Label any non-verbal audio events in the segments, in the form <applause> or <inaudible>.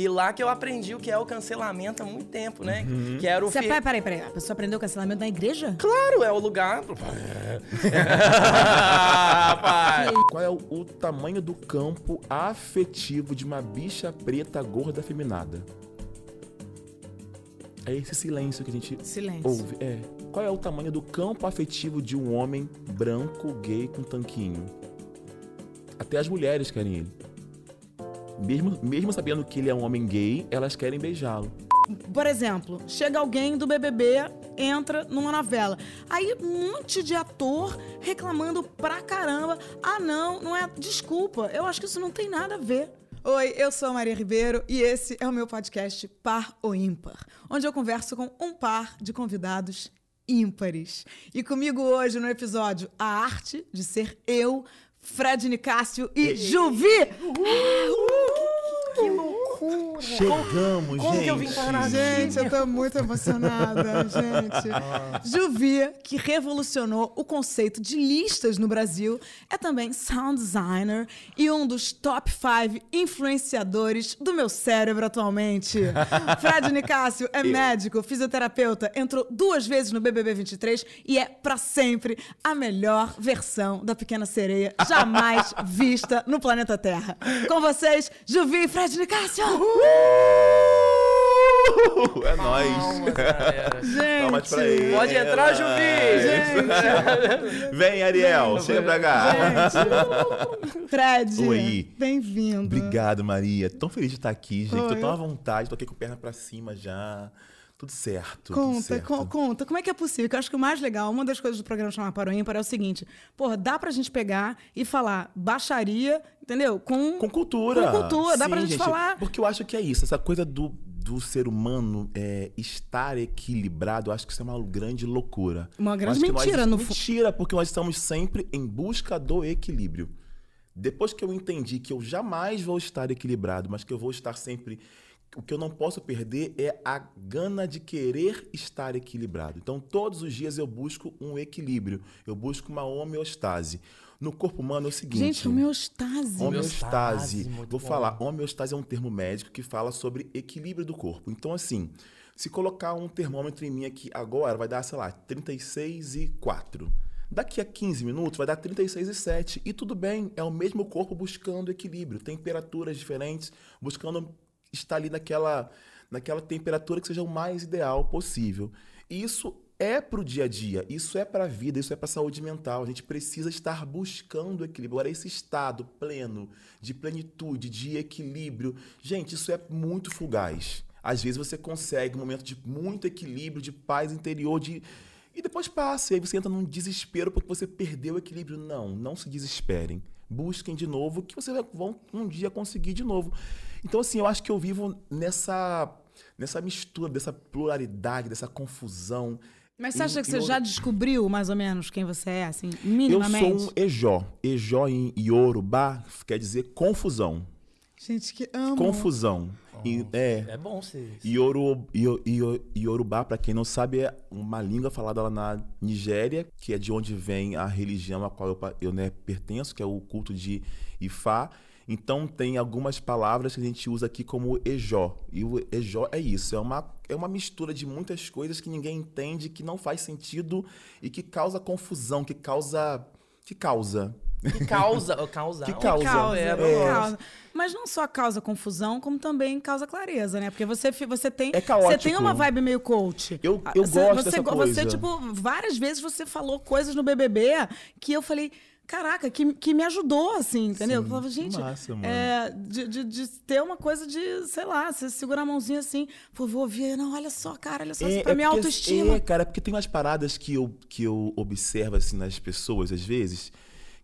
E lá que eu aprendi o que é o cancelamento há muito tempo, né? Que era o. Você, fe- peraí, peraí. A pessoa aprendeu cancelamento na igreja? Claro, é o lugar. <laughs> Rapaz. Qual é o, o tamanho do campo afetivo de uma bicha preta gorda afeminada? É esse silêncio que a gente Silêncio. ouve. É. Qual é o tamanho do campo afetivo de um homem branco, gay, com tanquinho? Até as mulheres querem ele. Mesmo, mesmo sabendo que ele é um homem gay, elas querem beijá-lo. Por exemplo, chega alguém do BBB, entra numa novela. Aí um monte de ator reclamando pra caramba. Ah, não, não é. Desculpa, eu acho que isso não tem nada a ver. Oi, eu sou a Maria Ribeiro e esse é o meu podcast Par ou Ímpar, onde eu converso com um par de convidados ímpares. E comigo hoje no episódio A Arte de Ser Eu, Fred Nicásio e Juvi! Que loucura. Chegamos, como gente! que eu vim parar aqui? Gente, eu tô muito emocionada, <laughs> gente. Juvi, que revolucionou o conceito de listas no Brasil, é também sound designer e um dos top 5 influenciadores do meu cérebro atualmente. <laughs> Fred Nicásio é médico, fisioterapeuta, entrou duas vezes no BBB 23 e é pra sempre a melhor versão da Pequena Sereia jamais <laughs> vista no planeta Terra. Com vocês, Juvi e Fred Nicásio! Uh! É nóis! Gente, <laughs> Palmas pra ele. Pode entrar, Juvi! Vem, Ariel, chega pra cá. Gente, <laughs> Fred, Oi. bem-vindo. Obrigado, Maria. Tão feliz de estar aqui, gente. Tô Oi. tão à vontade, tô aqui com a perna pra cima já. Tudo certo. tudo Conta, certo. co- conta, como é que é possível? Que eu acho que o mais legal, uma das coisas do programa chamar Para o Ímpar é o seguinte: porra, dá pra gente pegar e falar baixaria, entendeu? Com, Com cultura. Com cultura, dá pra Sim, gente falar. Porque eu acho que é isso, essa coisa do, do ser humano é, estar equilibrado, eu acho que isso é uma grande loucura. Uma grande que nós- mentira, no fu- Mentira, porque nós estamos sempre em busca do equilíbrio. Depois que eu entendi que eu jamais vou estar equilibrado, mas que eu vou estar sempre. O que eu não posso perder é a gana de querer estar equilibrado. Então, todos os dias eu busco um equilíbrio, eu busco uma homeostase. No corpo humano é o seguinte. Gente, homeostase. Homeostase. muito Vou bom. falar, homeostase é um termo médico que fala sobre equilíbrio do corpo. Então, assim, se colocar um termômetro em mim aqui agora, vai dar, sei lá, 36 e 4. Daqui a 15 minutos vai dar 36 e 7. E tudo bem, é o mesmo corpo buscando equilíbrio, temperaturas diferentes, buscando estar ali naquela, naquela temperatura que seja o mais ideal possível. E isso é para o dia a dia, isso é para a vida, isso é para a saúde mental. A gente precisa estar buscando equilíbrio. Agora, esse estado pleno, de plenitude, de equilíbrio, gente, isso é muito fugaz. Às vezes você consegue um momento de muito equilíbrio, de paz interior, de e depois passa, e aí você entra num desespero porque você perdeu o equilíbrio. Não, não se desesperem. Busquem de novo, que vocês vão um dia conseguir de novo. Então, assim, eu acho que eu vivo nessa, nessa mistura, dessa pluralidade, dessa confusão. Mas você acha que você em já descobriu mais ou menos quem você é, assim, Eu minimamente? sou um Ejó. Ejó em Yorubá quer dizer confusão. Gente, que amo. Confusão. E, é, É bom ser. Yoru, Yorubá, para quem não sabe, é uma língua falada lá na Nigéria, que é de onde vem a religião a qual eu, eu né, pertenço, que é o culto de Ifá. Então tem algumas palavras que a gente usa aqui como Ejó. E o Ejó é isso, é uma, é uma mistura de muitas coisas que ninguém entende, que não faz sentido e que causa confusão, que causa. que causa. Que causa. causa Que causa. Causa, é. gosto. causa. Mas não só causa confusão, como também causa clareza, né? Porque você, você tem. É caótico. Você tem uma vibe meio coach. Eu- eu você, gosto você, dessa go- coisa. Você, tipo, várias vezes você falou coisas no BBB que eu falei. Caraca, que, que me ajudou, assim, entendeu? Sim, eu falava, gente, massa, é, de, de, de ter uma coisa de, sei lá, você segurar a mãozinha assim, pô, vou ouvir, não, olha só, cara, olha só, isso pra minha porque- autoestima. É, cara, porque tem umas paradas que eu, que eu observo assim nas pessoas, às vezes,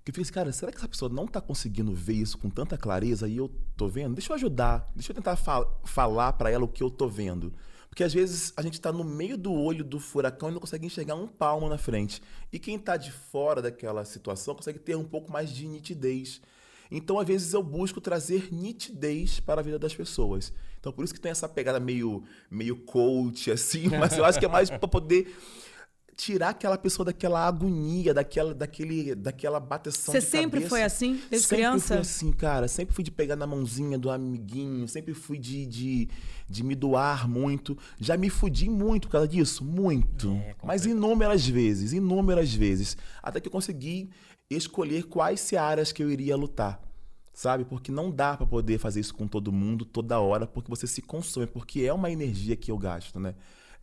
que eu fico assim, cara, será que essa pessoa não tá conseguindo ver isso com tanta clareza e eu tô vendo? Deixa eu ajudar, deixa eu tentar fa- falar pra ela o que eu tô vendo. Porque às vezes a gente tá no meio do olho do furacão e não consegue enxergar um palmo na frente. E quem tá de fora daquela situação consegue ter um pouco mais de nitidez. Então, às vezes, eu busco trazer nitidez para a vida das pessoas. Então, por isso que tem essa pegada meio, meio coach, assim, <laughs> mas eu acho que é mais para poder tirar aquela pessoa daquela agonia, daquela, daquele, daquela bateção Você de sempre cabeça. foi assim, desde sempre criança? fui assim, cara. Sempre fui de pegar na mãozinha do amiguinho, sempre fui de, de, de me doar muito. Já me fudi muito por causa disso, muito. É, Mas inúmeras vezes, inúmeras vezes. Até que eu consegui escolher quais searas que eu iria lutar. Sabe? Porque não dá pra poder fazer isso com todo mundo toda hora, porque você se consome, porque é uma energia que eu gasto, né?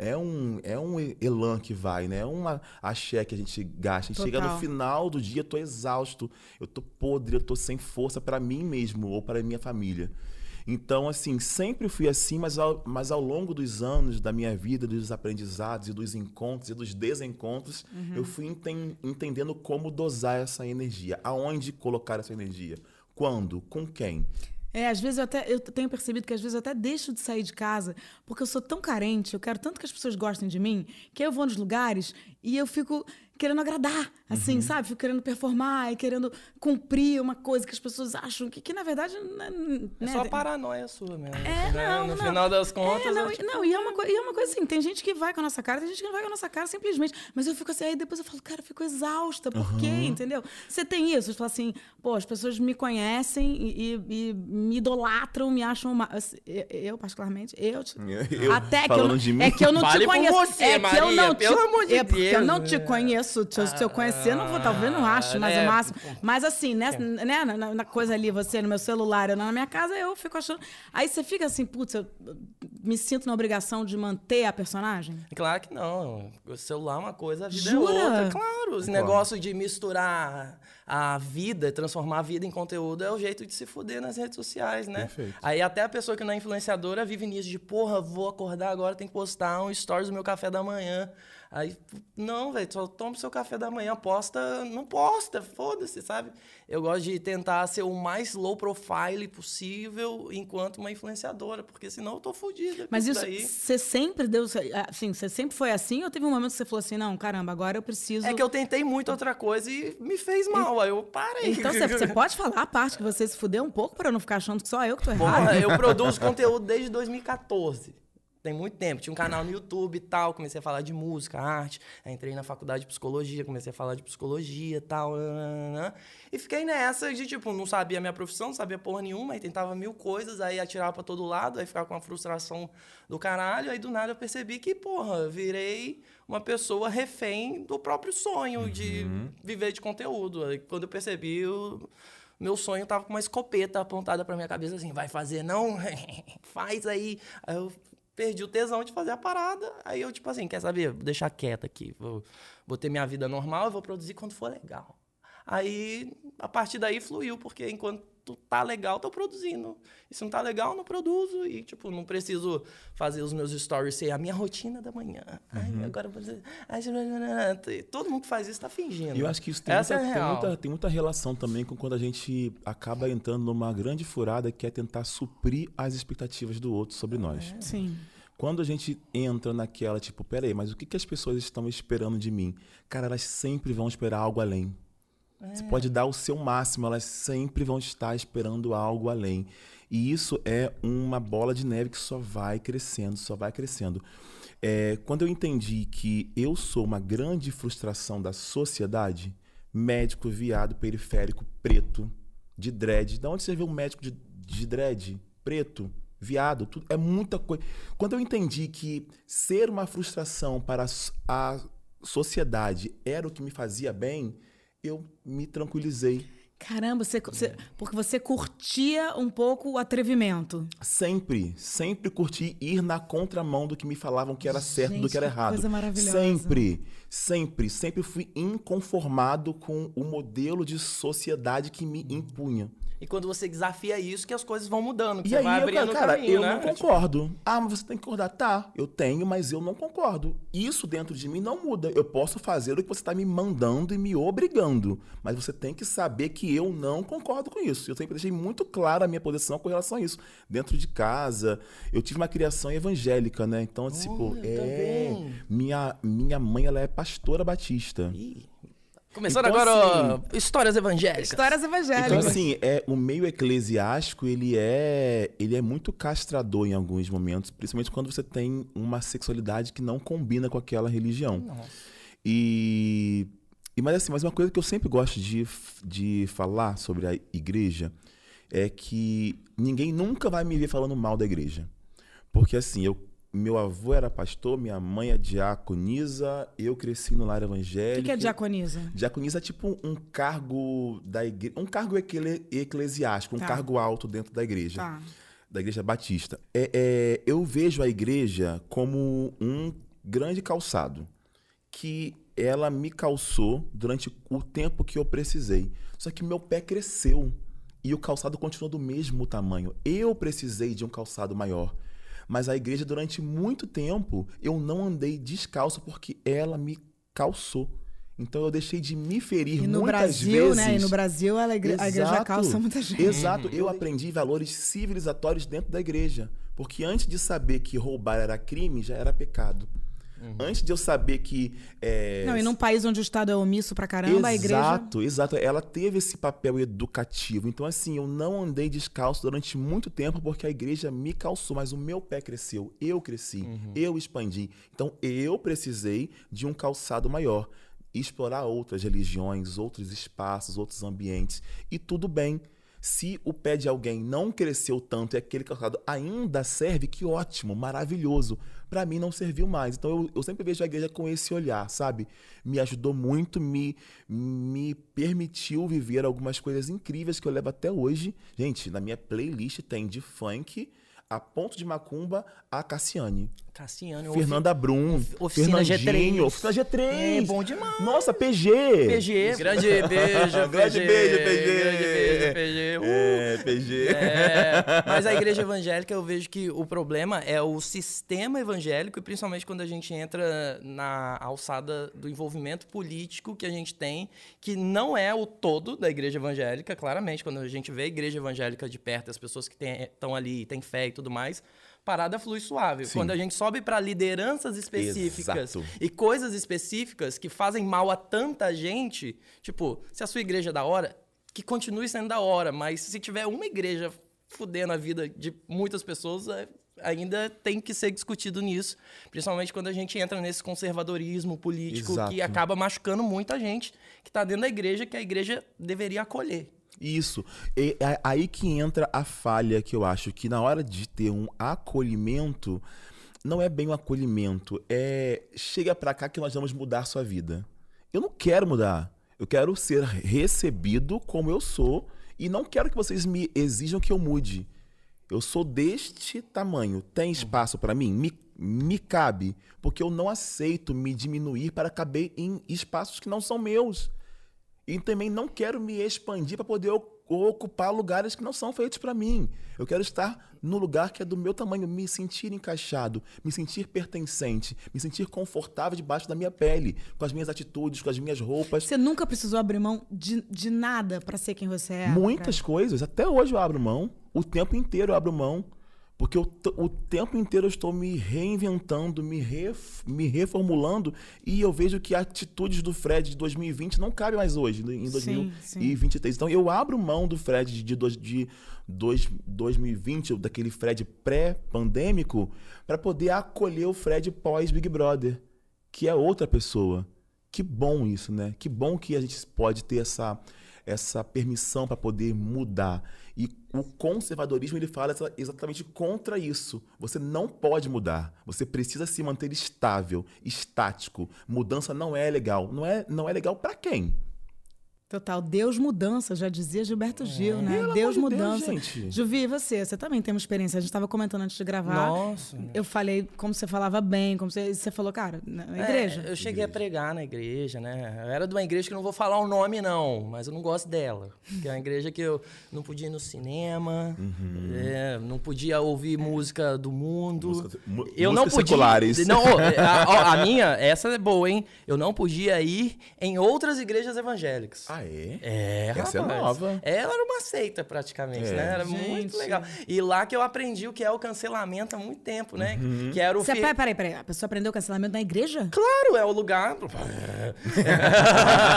É um, é um elan que vai, né? É uma axé que a gente gasta. A gente chega no final do dia, eu tô exausto, eu tô podre, eu tô sem força pra mim mesmo ou pra minha família. Então, assim, sempre fui assim, mas ao, mas ao longo dos anos da minha vida, dos aprendizados e dos encontros e dos desencontros, eu fui enten- entendendo como dosar essa energia, aonde colocar essa energia, quando, com quem. É, às vezes eu até eu tenho percebido que às vezes eu até deixo de sair de casa porque eu sou tão carente, eu quero tanto que as pessoas gostem de mim, que eu vou nos lugares e eu fico querendo agradar, assim, Uhum. sabe? Fico querendo performar e querendo cumprir uma coisa que as pessoas acham que, que na verdade. Né, É né, só paranoia sua mesmo. É, né? não, no não. final das contas. É, não, é tipo, não, e é, uma e é uma coisa assim, tem gente que vai com a nossa cara, tem gente que não vai com a nossa cara simplesmente. Mas eu fico assim, aí depois eu falo, cara, eu fico exausta, por quê? Entendeu? Você tem isso, você fala assim, pô, as pessoas me conhecem e, e- e me idolatram, me acham uma. assim, eu, eu, particularmente, eu. <laughs> Eu, até que eu, falando não- de mim. é que eu não Fale te conheço. você, é que eu Maria, não te, pelo amor de é porque eu não te conheço. Se eu, se eu conhecer, não vou, talvez não acho, mas é. o máximo. Mas assim, né, né na, na- na coisa ali, você no meu celular, eu na minha casa, eu fico achando. Aí você fica assim, putz, eu me sinto na obrigação de manter a personagem. Claro que não. O celular é uma coisa, a vida Jura? é outra. Claro, esse negócio de misturar a vida, transformar a vida em conteúdo é o jeito de se fuder nas redes sociais, né? Perfeito. Aí até a pessoa que não é influenciadora vive nisso de, porra, vou acordar agora, tem que postar um stories do meu café da manhã. Aí, não, velho, só toma o seu café da manhã, posta, não posta, foda-se, sabe? Eu gosto de tentar ser o mais low profile possível enquanto uma influenciadora, porque senão eu tô fodida. Mas isso, você sempre deu. Assim, você sempre foi assim ou teve um momento que você falou assim, não, caramba, agora eu preciso. É que eu tentei muito outra coisa e me fez mal. Aí eu parei. Então você, <laughs> pode falar a parte que você se fudeu um pouco pra eu não ficar achando que só eu que tô errado? Porra, eu produzo conteúdo desde 2014. Tem muito tempo. Tinha um canal no YouTube e tal. Comecei a falar de música, arte. Aí entrei na faculdade de psicologia, comecei a falar de psicologia e tal. nananana. E fiquei nessa de, tipo, não sabia a minha profissão, não sabia porra nenhuma. Aí tentava mil coisas, aí atirava pra todo lado, aí ficava com uma frustração do caralho. Aí do nada eu percebi que, porra, virei uma pessoa refém do próprio sonho de viver de conteúdo. Aí quando eu percebi, eu meu sonho tava com uma escopeta apontada pra minha cabeça assim, vai fazer não? <laughs> Faz aí. Aí eu perdi o tesão de fazer a parada. Aí eu, tipo assim, quer saber? Vou deixar quieto aqui. Vou, vou ter minha vida normal, eu vou produzir quando for legal. Aí, a partir daí fluiu, porque enquanto tá legal, tô produzindo. E se não tá legal, não produzo. E, tipo, não preciso fazer os meus stories ser a minha rotina da manhã. Ai, agora eu vou dizer... Todo mundo que faz isso tá fingindo. E eu acho que isso tem, Essa muita, é tem, muita, tem muita relação também com quando a gente acaba entrando numa grande furada que é tentar suprir as expectativas do outro sobre nós. Sim. Quando a gente entra naquela, tipo, peraí, mas o que, que as pessoas estão esperando de mim? Cara, elas sempre vão esperar algo além. Você pode dar o seu máximo, elas sempre vão estar esperando algo além. E isso é uma bola de neve que só vai crescendo, só vai crescendo. É, quando eu entendi que eu sou uma grande frustração da sociedade, médico, viado, periférico, preto, de dread. Da onde você vê um médico de, de dread, preto, viado, tudo, é muita coisa. Quando eu entendi que ser uma frustração para a so- a sociedade era o que me fazia bem, eu me tranquilizei. Caramba, você, você- porque você curtia um pouco o atrevimento. Sempre, sempre curti ir na contramão do que me falavam que era certo, do Gente, que era errado. coisa maravilhosa. Sempre, sempre, sempre fui inconformado com o modelo de sociedade que me impunha. E quando você desafia isso, que as coisas vão mudando, que E aí, vai eu, cara, caminho, eu né? não concordo. Ah, mas você tem que concordar. Tá, eu tenho, mas eu não concordo. Isso dentro de mim não muda. Eu posso fazer o que você está me mandando e me obrigando. Mas você tem que saber que eu não concordo com isso. Eu sempre deixei muito clara a minha posição com relação a isso. Dentro de casa, eu tive uma criação evangélica, né? Então, tipo, Olha, é. também. Minha, minha mãe, ela é pastora batista. Ih. Começando Então, agora, assim, ó, histórias evangélicas. Histórias Então, evangélicas. assim, é, o meio eclesiástico, ele é, ele é muito castrador em alguns momentos, principalmente quando você tem uma sexualidade que não combina com aquela religião. E, e mas assim, mas uma coisa que eu sempre gosto de, de falar sobre a igreja é que ninguém nunca vai me ver falando mal da igreja. Porque assim, eu meu avô era pastor, minha mãe é diaconisa, eu cresci no lar evangélico. O que, é diaconisa? Diaconisa é tipo um cargo da igreja, um cargo ecle, eclesiástico, tá. um cargo alto dentro da igreja. Tá. Da igreja batista. É, é, eu vejo a igreja como um grande calçado que ela me calçou durante o tempo que eu precisei. Só que meu pé cresceu e o calçado continuou do mesmo tamanho. Eu precisei de um calçado maior. Mas a igreja, durante muito tempo, eu não andei descalço porque ela me calçou. Então eu deixei de me ferir e no muitas Brasil, vezes. né? E no Brasil a igreja, a igreja calça muita gente. Exato. Eu aprendi valores civilizatórios dentro da igreja. Porque antes de saber que roubar era crime, já era pecado. Uhum. Antes de eu saber que. É... Não, e num país onde o Estado é omisso pra caramba, exato, a igreja. Exato, exato. Ela teve esse papel educativo. Então, assim, eu não andei descalço durante muito tempo porque a igreja me calçou, mas o meu pé cresceu. Eu cresci, uhum. eu expandi. Então, eu precisei de um calçado maior. Explorar outras religiões, outros espaços, outros ambientes. E tudo bem. Se o pé de alguém não cresceu tanto e aquele calçado ainda serve, que ótimo, maravilhoso. Para mim não serviu mais. Então eu, eu, sempre vejo a igreja com esse olhar, sabe? Me ajudou muito, me, me permitiu viver algumas coisas incríveis que eu levo até hoje. Gente, na minha playlist tem de funk a Ponto de Macumba a Cassiane. Cassiane. Fernanda Brum. Oficina G3. Oficina G3. É, bom demais. Nossa, PG. PG. Grande beijo, Grande beijo, PG. Grande beijo, PG. Uh. É, PG. É, mas a igreja evangélica, eu vejo que o problema é o sistema evangélico e principalmente quando a gente entra na alçada do envolvimento político que a gente tem, que não é o todo da igreja evangélica, claramente. Quando a gente vê a igreja evangélica de perto, as pessoas que estão ali, têm fé e tudo mais, parada flui suave. Sim. Quando a gente sobe para lideranças específicas Exato. e coisas específicas que fazem mal a tanta gente, tipo, se a sua igreja é da hora, que continue sendo da hora, mas se tiver uma igreja fudendo a vida de muitas pessoas, é, ainda tem que ser discutido nisso, principalmente quando a gente entra nesse conservadorismo político Exato. que acaba machucando muita gente que está dentro da igreja que a igreja deveria acolher. Isso. E é aí que entra a falha que eu acho que na hora de ter um acolhimento, não é bem um acolhimento, é chega para cá que nós vamos mudar sua vida. Eu não quero mudar. Eu quero ser recebido como eu sou e não quero que vocês me exijam que eu mude. Eu sou deste tamanho. Tem espaço para mim? Me, me cabe. Porque eu não aceito me diminuir para caber em espaços que não são meus. E também não quero me expandir para poder ocupar lugares que não são feitos para mim. Eu quero estar no lugar que é do meu tamanho, me sentir encaixado, me sentir pertencente, me sentir confortável debaixo da minha pele, com as minhas atitudes, com as minhas roupas. Você nunca precisou abrir mão de, de nada para ser quem você é? Muitas pra... coisas. Até hoje eu abro mão. O tempo inteiro eu abro mão. Porque o, o tempo inteiro eu estou me reinventando, me, ref, me reformulando, e eu vejo que atitudes do Fred de 2020 não cabem mais hoje, em 2023. Sim, sim. Então eu abro mão do Fred de, de, de dois, 2020, daquele Fred pré-pandêmico, para poder acolher o Fred pós-Big Brother, que é outra pessoa. Que bom isso, né? Que bom que a gente pode ter essa, essa permissão para poder mudar. E o conservadorismo ele fala exatamente contra isso. Você não pode mudar. Você precisa se manter estável, estático. Mudança não é legal. Não é, não é legal para quem? Total. Deus mudança, já dizia Gilberto Gil, é. né? Pelo Deus de mudança. Deus, gente. Juvi, e você? Você também tem uma experiência. A gente estava comentando antes de gravar. Nossa. Eu falei como você falava bem, como você, você falou, cara, na igreja. É, eu cheguei igreja. a pregar na igreja, né? Eu era de uma igreja que não vou falar o nome, não, mas eu não gosto dela. Que é uma igreja que eu não podia ir no cinema, uhum. é, não podia ouvir música do mundo. Música, eu não podia. Seculares. Não, <laughs> a, a, minha, essa é boa, hein? Eu não podia ir em outras igrejas evangélicas. Ah, Ah, é? É, Essa é rapaz. nova. Ela era uma seita, praticamente, É. né? Era Gente. muito legal. E lá que eu aprendi o que é o cancelamento há muito tempo, né? Que era o Você, que... peraí, peraí. A pessoa aprendeu cancelamento na igreja? Claro, é o lugar. <laughs>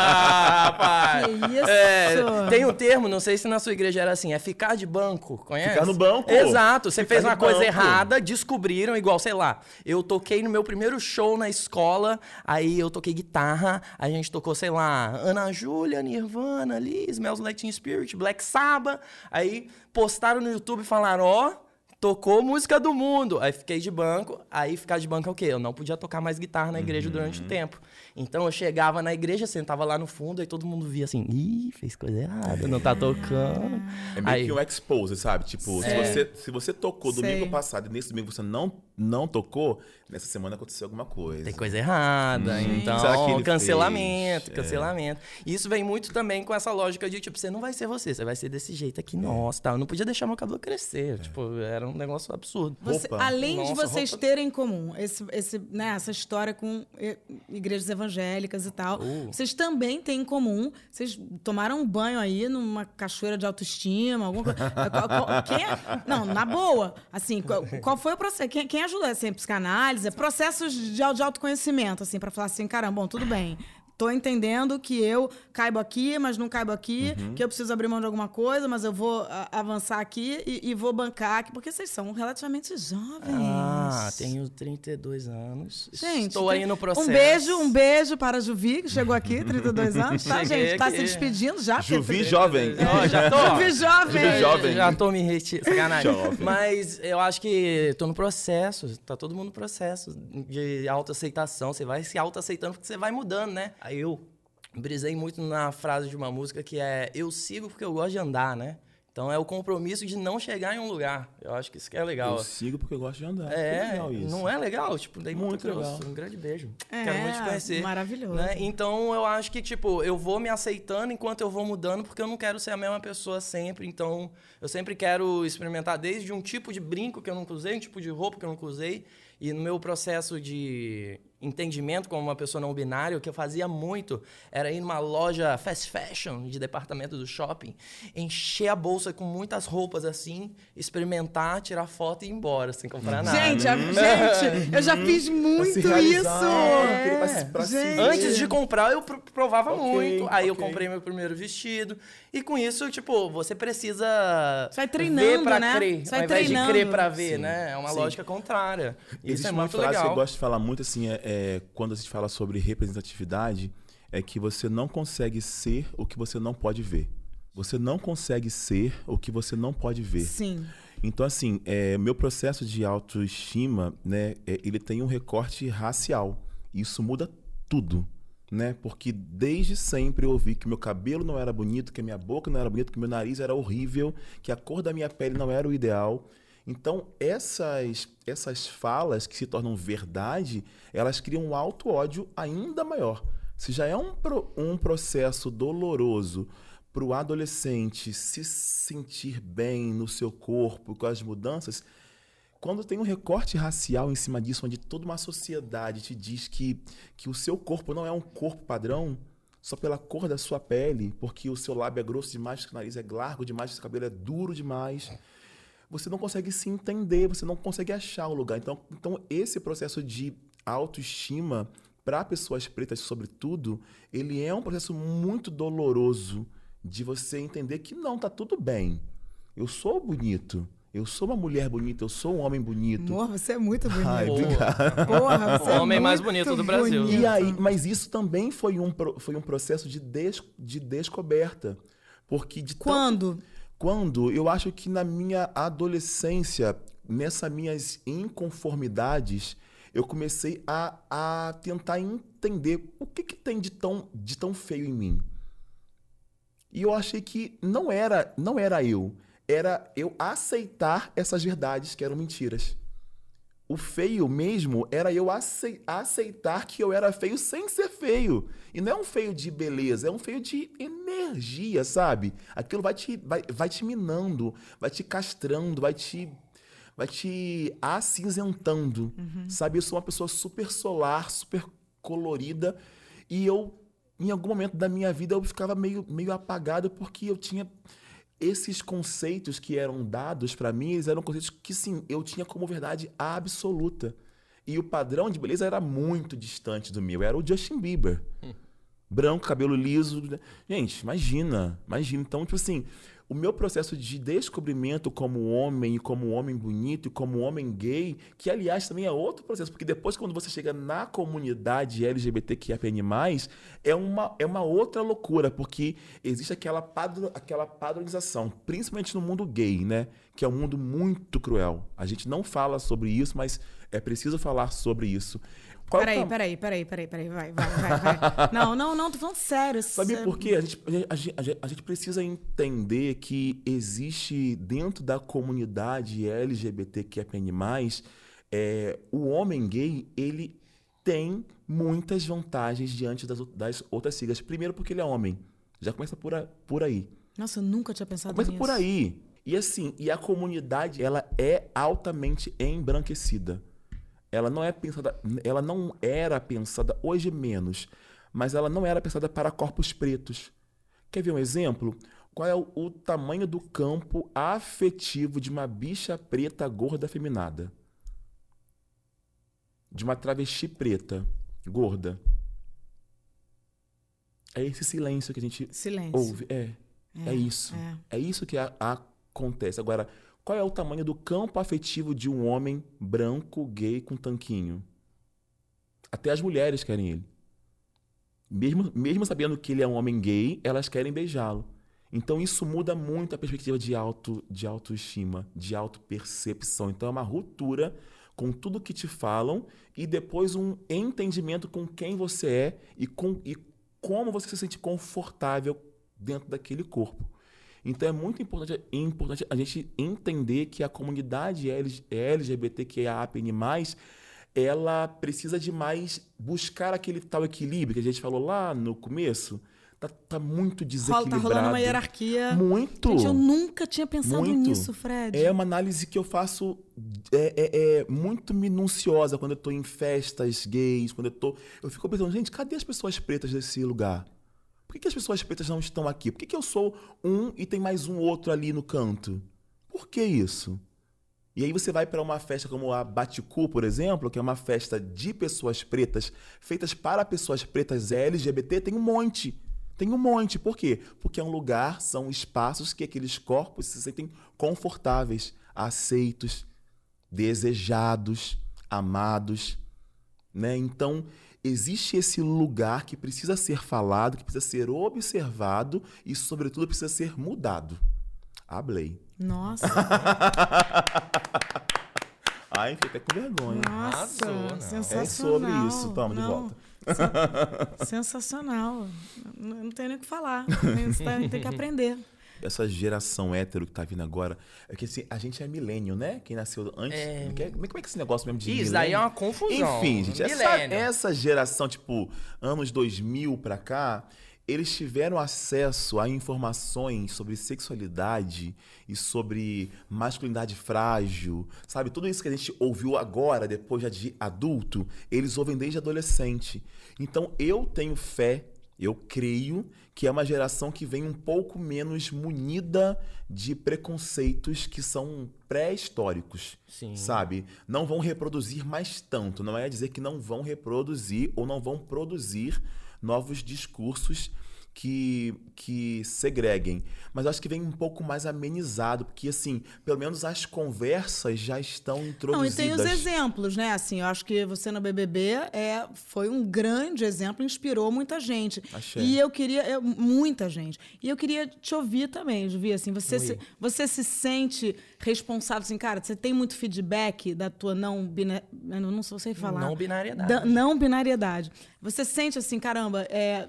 Rapaz. Que isso? É, tem um termo, não sei se na sua igreja era assim, é ficar de banco, conhece? Ficar no banco. Exato, você Ficar fez uma coisa banco. errada, descobriram, igual, sei lá, eu toquei no meu primeiro show na escola, aí eu toquei guitarra, a gente tocou, sei lá, Ana Júlia, Nirvana, ali, Smells Like Spirit, Black Sabbath, aí postaram no YouTube e falaram, ó, tocou música do mundo. Aí fiquei de banco. Aí ficar de banco é o quê? Eu não podia tocar mais guitarra na igreja durante Uhum. o tempo. Então eu chegava na igreja, sentava lá no fundo, aí todo mundo via assim, ih, fez coisa errada, não tá tocando. É meio Aí- que um expose, sabe? Tipo, se, É. você, se você tocou Sei. domingo passado e nesse domingo você não, não tocou, nessa semana aconteceu alguma coisa. Tem coisa errada, então Será que ele cancelamento, fez? É. cancelamento. E isso vem muito também com essa lógica de, tipo, você não vai ser você, você vai ser desse jeito aqui, nossa, tá? Eu não podia deixar meu cabelo crescer, tipo, era um negócio absurdo. Você- além de Nossa, vocês roupa- terem em comum esse, esse, né, essa história com eh, igrejas evangélicas e tal, Uh. vocês também têm em comum. Vocês tomaram um banho aí numa cachoeira de autoestima, alguma coisa. Qual- qual- quem é- não, na boa. Assim, qual, qual foi o processo? Quem, quem ajudou? Assim, psicanálise? Processos de, de autoconhecimento, assim, pra falar assim, caramba, bom, tudo bem. Tô entendendo que eu caibo aqui, mas não caibo aqui, Uhum. que eu preciso abrir mão de alguma coisa, mas eu vou avançar aqui e, e vou bancar aqui, porque vocês são relativamente jovens. Ah, tenho 32 anos. Gente, Estou tem- aí no processo. Um beijo, um beijo para a Juvi, que chegou aqui, <laughs> 32 anos, tá, Cheguei gente? Tá aqui. se despedindo já. porque- Juvi jovem. Ó, já tô. <laughs> Juvi jovem. Juvi jovem. Já tô me retirando. Sacanagem. Jovem. Mas eu acho que tô no processo. Tá todo mundo no processo de autoaceitação. Você vai se autoaceitando porque você vai mudando, né? Aí eu brisei muito na frase de uma música que é Eu sigo porque eu gosto de andar, né? Então é o compromisso de não chegar em um lugar. Eu acho que isso que é legal. Eu sigo porque eu gosto de andar. Que É, legal isso. não é legal? Tipo, daí muito, Muito legal. Um grande beijo. É, Quero muito te conhecer. maravilhoso. né? Então eu acho que, tipo, eu vou me aceitando enquanto eu vou mudando, porque eu não quero ser a mesma pessoa sempre. Então, eu sempre quero experimentar desde um tipo de brinco que eu nunca usei, um tipo de roupa que eu nunca usei. E no meu processo de entendimento como uma pessoa não binária, o que eu fazia muito era ir numa loja fast fashion de departamento do shopping, encher a bolsa com muitas roupas assim, experimentar, tirar foto e ir embora sem comprar nada. Gente, a- gente, eu já fiz Pra muito se realizar, isso. querer pra pra. Antes de comprar, eu pr- provava Ok, muito. Aí eu ok. comprei meu primeiro vestido. E com isso, tipo, você precisa Você vai ver treinando, pra né? crer, Você vai ao invés de crer treinando. pra ver, Sim, né? É uma sim. lógica contrária. Isso Existe é uma muito frase que legal. eu gosto de falar muito assim, é, é, quando a gente fala sobre representatividade, é que você não consegue ser o que você não pode ver. Você não consegue ser o que você não pode ver. Sim. Então, assim, é, meu processo de autoestima, né, é, ele tem um recorte racial. Isso muda tudo, né? Porque desde sempre eu ouvi que meu cabelo não era bonito, que a minha boca não era bonita, que meu nariz era horrível, que a cor da minha pele não era o ideal. Então, essas, essas falas que se tornam verdade, elas criam um auto-ódio ainda maior. Se já é um, um processo doloroso para o adolescente se sentir bem no seu corpo com as mudanças, quando tem um recorte racial em cima disso, onde toda uma sociedade te diz que, que o seu corpo não é um corpo padrão, só pela cor da sua pele, porque o seu lábio é grosso demais, o nariz é largo demais, o seu cabelo é duro demais, você não consegue se entender, você não consegue achar o lugar. Então, então esse processo de autoestima para pessoas pretas, sobretudo, ele é um processo muito doloroso de você entender que não, tá tudo bem. Eu sou bonito. Eu sou uma mulher bonita, eu sou um homem bonito. Amor, você é muito bonito. Ai, obrigado. Porra, você O é homem mais bonito do Brasil. bonito. E aí, mas isso também foi um, foi um processo de, des- de descoberta. Porque de tão- Quando? eu acho que na minha adolescência, nessas minhas inconformidades, eu comecei a, a tentar entender o que, que tem de tão, de tão feio em mim. E eu achei que não era, não era eu, era eu aceitar essas verdades que eram mentiras. O feio mesmo era eu acei- aceitar que eu era feio sem ser feio. E não é um feio de beleza, é um feio de energia, sabe? Aquilo vai te, vai, vai te minando, vai te castrando, vai te, vai te acinzentando. Sabe? Eu sou uma pessoa super solar, super colorida. E eu em algum momento da minha vida eu ficava meio, meio apagado porque eu tinha esses conceitos que eram dados para mim, eles eram conceitos que sim, eu tinha como verdade absoluta. E o padrão de beleza era muito distante do meu, era o Justin Bieber. Hum. Branco, cabelo liso. Né? Gente, imagina, imagina. Então, tipo assim, o meu processo de descobrimento como homem, e como homem bonito, e como homem gay, que aliás também é outro processo, porque depois quando você chega na comunidade LGBTQIAPN+, é uma, é uma outra loucura, porque existe aquela, padro, aquela padronização, principalmente no mundo gay, né? Que é um mundo muito cruel. A gente não fala sobre isso, mas é preciso falar sobre isso. Qual peraí, é peraí, peraí, peraí, peraí, vai, vai, vai, vai. <laughs> não, não, não, tô falando sério. Sabe por quê? A gente, a, gente, a gente precisa entender que existe dentro da comunidade LGBTQIA+, é, o homem gay, ele tem muitas vantagens diante das, das outras siglas. Primeiro porque ele é homem. Já começa por, a, por aí. Nossa, eu nunca tinha pensado começa nisso. Começa por aí. E assim, e a comunidade, ela é altamente embranquecida. Ela não é pensada, ela não era pensada hoje menos, mas ela não era pensada para corpos pretos. Quer ver um exemplo? Qual é o, o tamanho do campo afetivo de uma bicha preta gorda afeminada? De uma travesti preta gorda. É esse silêncio que a gente silêncio. ouve. É. É, é isso. É. é. isso que a, a acontece. Agora, qual é o tamanho do campo afetivo de um homem branco, gay, com tanquinho? Até as mulheres querem ele. Mesmo, mesmo sabendo que ele é um homem gay, elas querem beijá-lo. Então isso muda muito a perspectiva de, auto, de autoestima, de autopercepção. Então é uma ruptura com tudo que te falam e depois um entendimento com quem você é e, com, e como você se sente confortável dentro daquele corpo. Então é muito importante, importante a gente entender que a comunidade LGBTQIAPN+, ela precisa de mais buscar aquele tal equilíbrio que a gente falou lá no começo. Tá, tá muito desequilibrado. Tá rolando uma hierarquia. Muito. Gente, eu nunca tinha pensado muito. nisso, Fred. É uma análise que eu faço é, é, é muito minuciosa quando eu tô em festas gays, quando eu tô... Eu fico pensando, gente, cadê as pessoas pretas desse lugar? Por que, que as pessoas pretas não estão aqui? Por que, que eu sou um e tem mais um outro ali no canto? Por que isso? E aí você vai para uma festa como a Baticu, por exemplo, que é uma festa de pessoas pretas, feitas para pessoas pretas LGBT, tem um monte. Tem um monte. Por quê? Porque é um lugar, são espaços que aqueles corpos se sentem confortáveis, aceitos, desejados, amados. Né? Então, existe esse lugar que precisa ser falado, que precisa ser observado e, sobretudo, precisa ser mudado. Ablei. Nossa. <laughs> Ai, fiquei até com vergonha. Nossa, Arrasou, sensacional. É sobre isso. Toma, não. de volta. Sensacional. Não, não tenho nem o que falar. Tem, tem que <laughs> aprender essa geração hétero que tá vindo agora. É que assim, a gente é milênio, né? Quem nasceu antes. É... Como, é, como é que é esse negócio mesmo de Isso daí é uma confusão. Enfim, gente, essa, essa, geração, tipo, anos 2000 pra cá, eles tiveram acesso a informações sobre sexualidade e sobre masculinidade frágil, sabe? Tudo isso que a gente ouviu agora, depois já de adulto, eles ouvem desde adolescente. Então eu tenho fé eu creio que é uma geração que vem um pouco menos munida de preconceitos que são pré-históricos, sabe? Não vão reproduzir mais tanto. Não é dizer que não vão reproduzir ou não vão produzir novos discursos que, que segreguem. Mas eu acho que vem um pouco mais amenizado, porque, assim, pelo menos as conversas já estão introduzidas. Não, e tem os exemplos, né? Assim, eu acho que você no BBB é, foi um grande exemplo, inspirou muita gente. Achei. E eu queria... Eu, muita gente. E eu queria te ouvir também, Juvi, assim, você se, você se sente responsável, assim, cara, você tem muito feedback da tua não binariedade, eu não sei falar. Não binariedade. não binariedade. Você sente assim, caramba, é,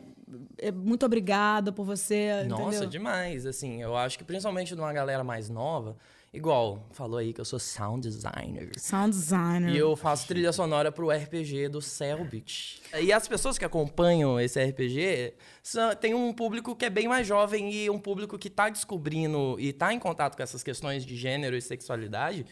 muito obrigada por você. Nossa, entendeu? demais. Assim, eu acho que principalmente numa galera mais nova, igual falou aí que eu sou sound designer. Sound designer. E eu faço trilha sonora pro RPG do Selbit. E as pessoas que acompanham esse RPG são, tem um público que é bem mais jovem e um público que está descobrindo e está em contato com essas questões de gênero e sexualidade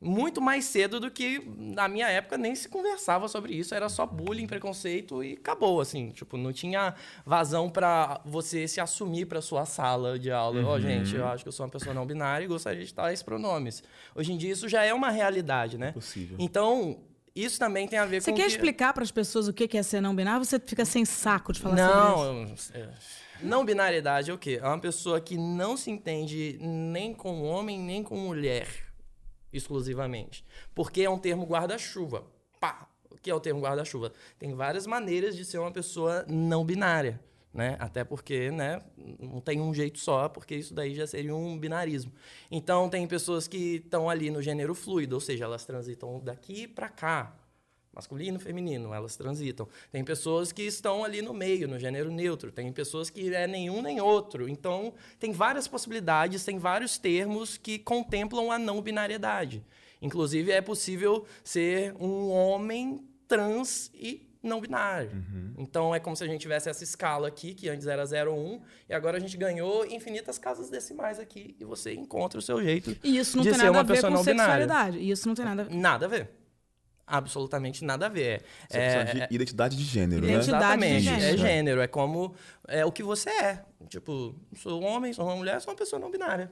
muito mais cedo do que na minha época nem se conversava sobre isso, era só bullying, preconceito e acabou assim, tipo, não tinha vazão pra você se assumir pra sua sala de aula. Ó, gente, eu acho que eu sou uma pessoa não binária e gostaria de tais pronomes. Hoje em dia isso já é uma realidade, né? Possível. Então, isso também tem a ver Você com quer que... explicar para as pessoas o que que é ser não binário? Você fica sem saco de falar sobre isso? Não, é, não binariedade é o quê? É uma pessoa que não se entende nem com homem nem com mulher exclusivamente. Porque é um termo guarda-chuva. Pá! O que é o termo guarda-chuva? Tem várias maneiras de ser uma pessoa não binária. Né? Até porque né, não tem um jeito só, porque isso daí já seria um binarismo. Então, tem pessoas que estão ali no gênero fluido, ou seja, elas transitam daqui para cá, masculino, feminino, elas transitam. Tem pessoas que estão ali no meio, no gênero neutro. Tem pessoas que é nenhum nem outro. Então, tem várias possibilidades, tem vários termos que contemplam a não binariedade. Inclusive, é possível ser um homem trans e não binário. Então, é como se a gente tivesse essa escala aqui, que antes era 0 ou 1, e agora a gente ganhou infinitas casas decimais aqui, e você encontra o seu jeito E isso não de tem ser nada uma a ver pessoa com sexualidade. E isso não tem nada a ver. Nada a ver. Absolutamente nada a ver. Você É, de identidade de gênero, né? Identidade Exatamente. de gênero. É gênero. É como é o que você é. Tipo, sou um homem, sou uma mulher, sou uma pessoa não binária.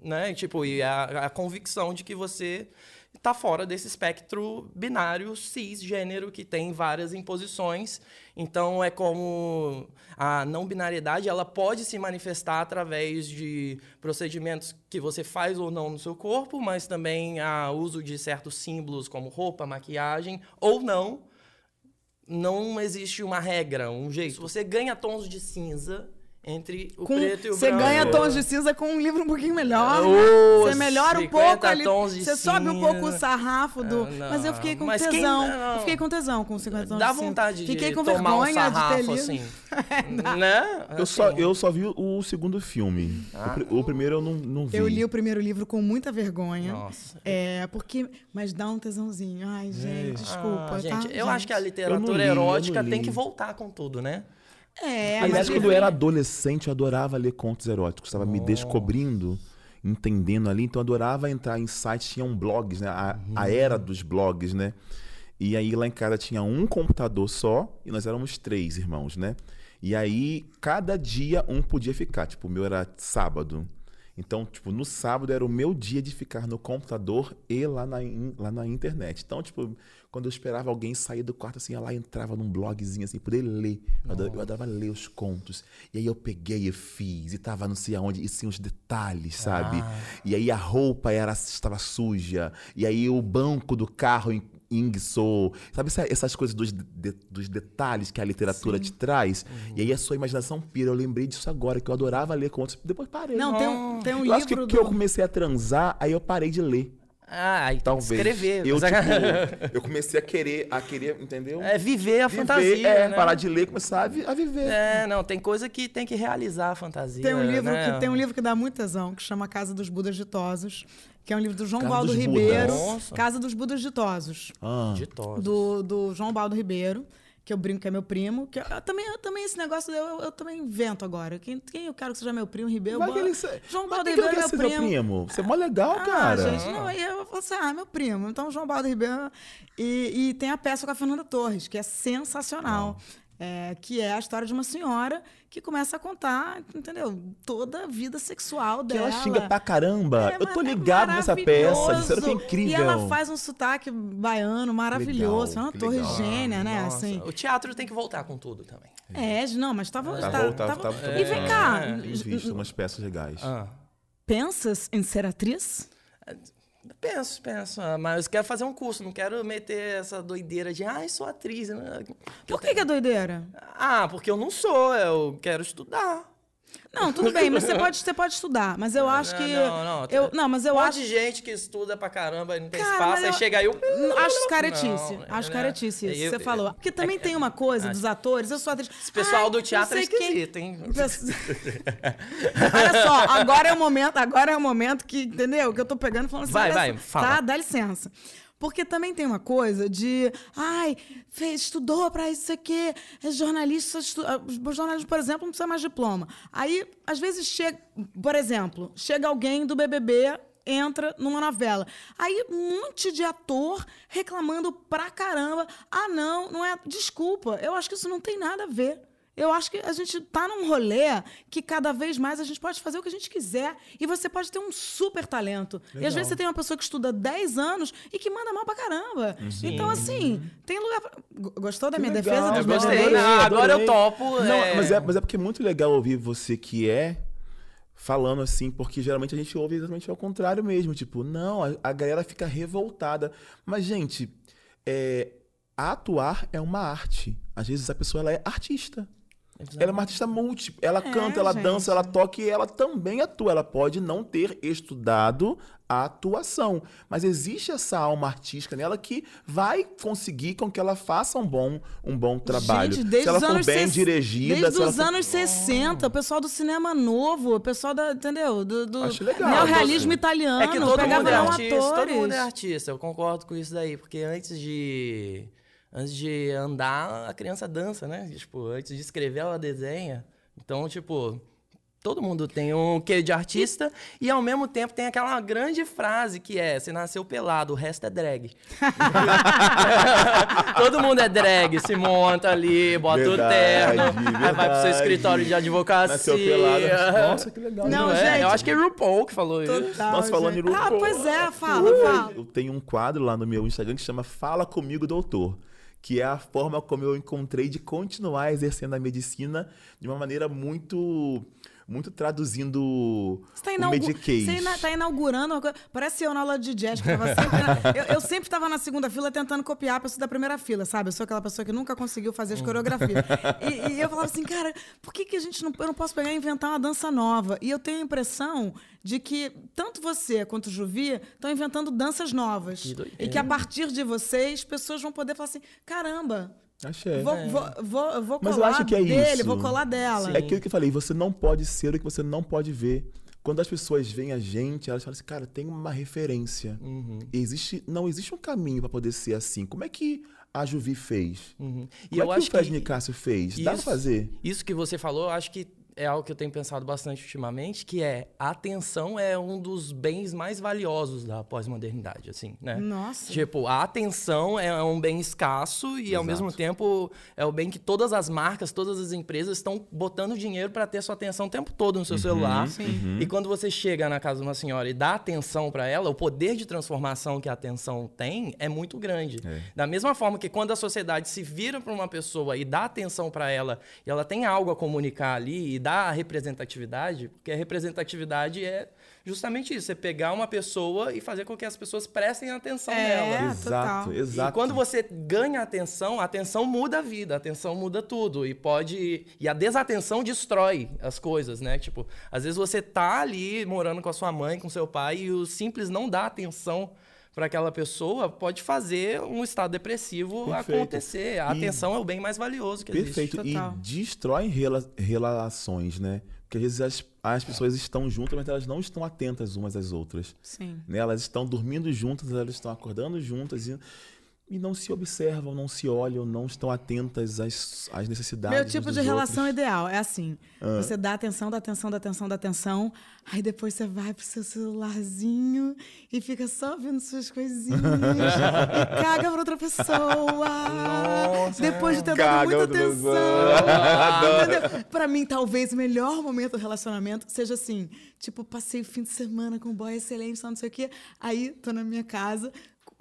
Né? E, tipo, e a, a convicção de que você está fora desse espectro binário cisgênero que tem várias imposições. Então é como a não binariedade, ela pode se manifestar através de procedimentos que você faz ou não no seu corpo, mas também a uso de certos símbolos como roupa, maquiagem ou não não existe uma regra, um jeito. Você ganha tons de cinza entre o Com- preto e o você branco. ganha tons de cinza com um livro um pouquinho melhor. Ô, você melhora um 50 pouco ali. tons de Você sobe um pouco o sarrafo do. Ah, não. Mas eu fiquei com Mas quem- tesão. Eu fiquei com tesão com 50 tons Dá de cinza. vontade Fiquei de com tomar um vergonha de ter lido. assim. <laughs> né? Eu só, Assim. eu só vi o segundo filme. O pri- o, primeiro eu não, não vi. Eu li o primeiro livro com muita vergonha. Nossa. É, porque. Mas dá um tesãozinho. Ai, gente, desculpa. Ah, gente, tá? eu acho que a literatura li, erótica tem que voltar com tudo, né? É, Aliás, mas quando eu era adolescente, eu adorava ler contos eróticos. Estava me descobrindo, entendendo ali. Então, eu adorava entrar em sites, tinham blogs, né? A, a era dos blogs, né? E aí, lá em casa, tinha um computador só e nós éramos três irmãos, né? E aí, cada dia um podia ficar. Tipo, o meu era sábado. Então, tipo, no sábado era o meu dia de ficar no computador e lá na, in- lá na internet. Então, tipo, quando eu esperava alguém sair do quarto, assim, ela entrava num blogzinho, assim, poder ler. Eu adorava, eu adorava ler os contos. E aí eu peguei e fiz, e tava não sei aonde, e sim os detalhes, sabe? E aí a roupa era, estava suja, e aí o banco do carro enguiçou. Sabe essa- essas coisas dos, de- dos detalhes que a literatura te traz? Uhum. E aí a sua imaginação pira. Eu lembrei disso agora, que eu adorava ler contos. Depois parei. Não, tem um, tem um eu acho que, livro que do... eu comecei a transar, aí eu parei de ler. Ah, aí tem que Talvez. escrever. Eu, Mas- tipo, <laughs> eu comecei a querer, a querer, entendeu? É viver a Viver, fantasia, é, né? parar de ler e começar a, vi- a viver. É, não, tem coisa que tem que realizar a fantasia. Tem um, livro né? que, tem um livro que dá muito tesão, que chama Casa dos Budas Ditosos, que é um livro do João Casa Baldo Ribeiro. Nossa. Casa dos Budas Ditosos. Ah, De todos. do, do João Baldo Ribeiro, que eu brinco que é meu primo. Que eu, eu também, eu também, esse negócio eu, eu também invento agora. Quem, quem eu quero que seja meu primo, Ribeiro? vai que ele João Baldo Ribeiro é meu primo. primo. Você é mó legal, Ah, cara. gente, não, aí eu falo assim, ah, meu primo. Então, João Baldo Ribeiro. E, e tem a peça com a Fernanda Torres, que é sensacional. É, que é a história de uma senhora que começa a contar, entendeu? Toda a vida sexual Que dela. ela xinga pra caramba. É, eu tô é ligado nessa peça. Isso era que é incrível. E ela faz um sotaque baiano maravilhoso. Legal, é uma que torre legal. gênia, né? Nossa, Assim. O teatro tem que voltar com tudo também. É, não, mas tava. Tá tá- tá- tava- tá- tá e vem cá, Tenho visto umas peças legais. Ah. pensas em ser atriz? Penso, penso. ah, Mas eu quero fazer um curso, não quero meter essa doideira de, ai, sou atriz. né? Por que, que é doideira? Ah, porque eu não sou, eu quero estudar. Não, tudo bem, mas você pode, você pode estudar. Mas eu acho Não, que. não, não. Eu, não, mas eu um monte acho. de gente que estuda pra caramba e não tem Cara, espaço, aí eu- chega aí eu... Acho caretice. Não, acho né? caretice isso. Eu- você falou. Porque também tem uma coisa dos atores. Eu sou atriz. Esse pessoal Ai, do teatro é sei quem- esquisito, hein? <laughs> Olha só, agora é o momento, agora é o momento que, entendeu? Que eu tô pegando e falando assim, Vai, vai, só, fala. Tá, dá licença. Porque também tem uma coisa de, ai, fez, estudou pra isso aqui, é jornalista, estu... ah, os jornalistas, por exemplo, não precisa mais diploma. Aí, às vezes chega, por exemplo, chega alguém do BBB entra numa novela. Aí um monte de ator reclamando pra caramba. Ah, não, não é. Desculpa, eu acho que isso não tem nada a ver. Eu acho que a gente tá num rolê que cada vez mais a gente pode fazer o que a gente quiser. E você pode ter um super talento. E às Legal. vezes você tem uma pessoa que estuda 10 anos e que manda mal pra caramba. Então, assim, tem lugar pra... Gostou da Que minha legal, defesa? Eu dos gostei. Não, agora eu topo. Não, é... Mas, é, mas é porque é muito legal ouvir você que é falando assim, porque geralmente a gente ouve exatamente ao contrário mesmo. Tipo, não, a, a galera fica revoltada. Mas, gente, é, atuar é uma arte. Às vezes a pessoa ela é artista. Ela é uma artista múltipla. Ela É, canta, ela gente. dança, ela toca e ela também atua. Ela pode não ter estudado a atuação, mas existe essa alma artística nela que vai conseguir com que ela faça um bom, um bom trabalho. Gente, desde se ela os for anos bem ses- dirigida, Desde os for- anos 60, o pessoal do cinema novo, o pessoal da, entendeu? Do, do Acho legal, neorrealismo você. italiano, É que todo pegava mundo é não artista, todo mundo é artista, eu concordo com isso daí, porque antes de antes de andar, a criança dança, né? Tipo, antes de escrever, ela desenha. Então, tipo, todo mundo tem um quê de artista e ao mesmo tempo tem aquela grande frase que é: você nasceu pelado, o resto é drag. <laughs> todo mundo é drag, se monta ali, bota o Verdade, terno, aí vai pro seu escritório de advocacia. Nasceu pelada. Nossa, que legal. Não, Não, é? gente. Eu acho que é RuPaul que falou isso. Total, Nossa, falando gente. em Ah, RuPaul. pois é, fala, fala. Eu tenho um quadro lá no meu Instagram que chama Fala Comigo, Doutor. Que é a forma como eu encontrei de continuar exercendo a medicina de uma maneira muito. Muito traduzindo Você tá, o. Medicaid. você ina- tá inaugurando uma coisa. Parece eu na aula de jazz, que tava sempre na- <laughs> eu, eu sempre tava na segunda fila tentando copiar a pessoa da primeira fila, sabe? Eu sou aquela pessoa que nunca conseguiu fazer as Hum. coreografias. <laughs> E, e eu falava assim, cara, por que, que a gente não. Eu não posso pegar e inventar uma dança nova? E eu tenho a impressão de que tanto você quanto o Juvi estão inventando danças novas. Que. E que a partir de vocês, pessoas vão poder falar assim: caramba, Achei. vou, vou, vou, vou É. Mas colar eu acho que é dele, isso. vou colar dela. É aquilo que eu falei, você não pode ser o que você não pode ver. Quando as pessoas veem a gente, elas falam assim, cara, tem uma referência. Uhum. Existe, não existe um caminho para poder ser assim. Como é que a Juvi fez? Uhum. E Como eu é que acho o Fred que Nicásio fez? Dá pra isso- fazer? Isso que você falou, eu acho que é algo que eu tenho pensado bastante ultimamente, que é a atenção é um dos bens mais valiosos da pós-modernidade, assim, né? Nossa. Tipo, a atenção é um bem escasso e ao Exato. mesmo tempo é o bem que todas as marcas, todas as empresas estão botando dinheiro para ter sua atenção o tempo todo no seu celular. E quando você chega na casa de uma senhora e dá atenção para ela, o poder de transformação que a atenção tem é muito grande. Da mesma forma que quando a sociedade se vira para uma pessoa e dá atenção para ela, e ela tem algo a comunicar ali e dá a representatividade, porque a representatividade é justamente isso, você pegar uma pessoa e fazer com que as pessoas prestem atenção É. nela. exato, total. exato. E quando você ganha atenção, a atenção muda a vida, a atenção muda tudo. E pode. E a desatenção destrói as coisas, né? Tipo, às vezes você tá ali morando com a sua mãe, com seu pai, e o simples não dá atenção para aquela pessoa pode fazer um estado depressivo Perfeito. acontecer. A E- atenção é o bem mais valioso que existe. Perfeito. Total. E destrói rela- relações, né? Porque às vezes as, as pessoas estão juntas, mas elas não estão atentas umas às outras. Sim. né? Elas estão dormindo juntas, elas estão acordando juntas e, e não se observam, não se olham, não estão atentas às, às necessidades. Meu tipo de relação outros. ideal é assim: Ah. você dá atenção, dá atenção, dá atenção, dá atenção, aí depois você vai pro seu celularzinho e fica só vendo suas coisinhas <laughs> e caga pra outra pessoa. depois de ter dado muita atenção. Pra mim, talvez o melhor momento do relacionamento seja assim: tipo, passei o fim de semana com um boy excelente, só não sei o quê, aí tô na minha casa.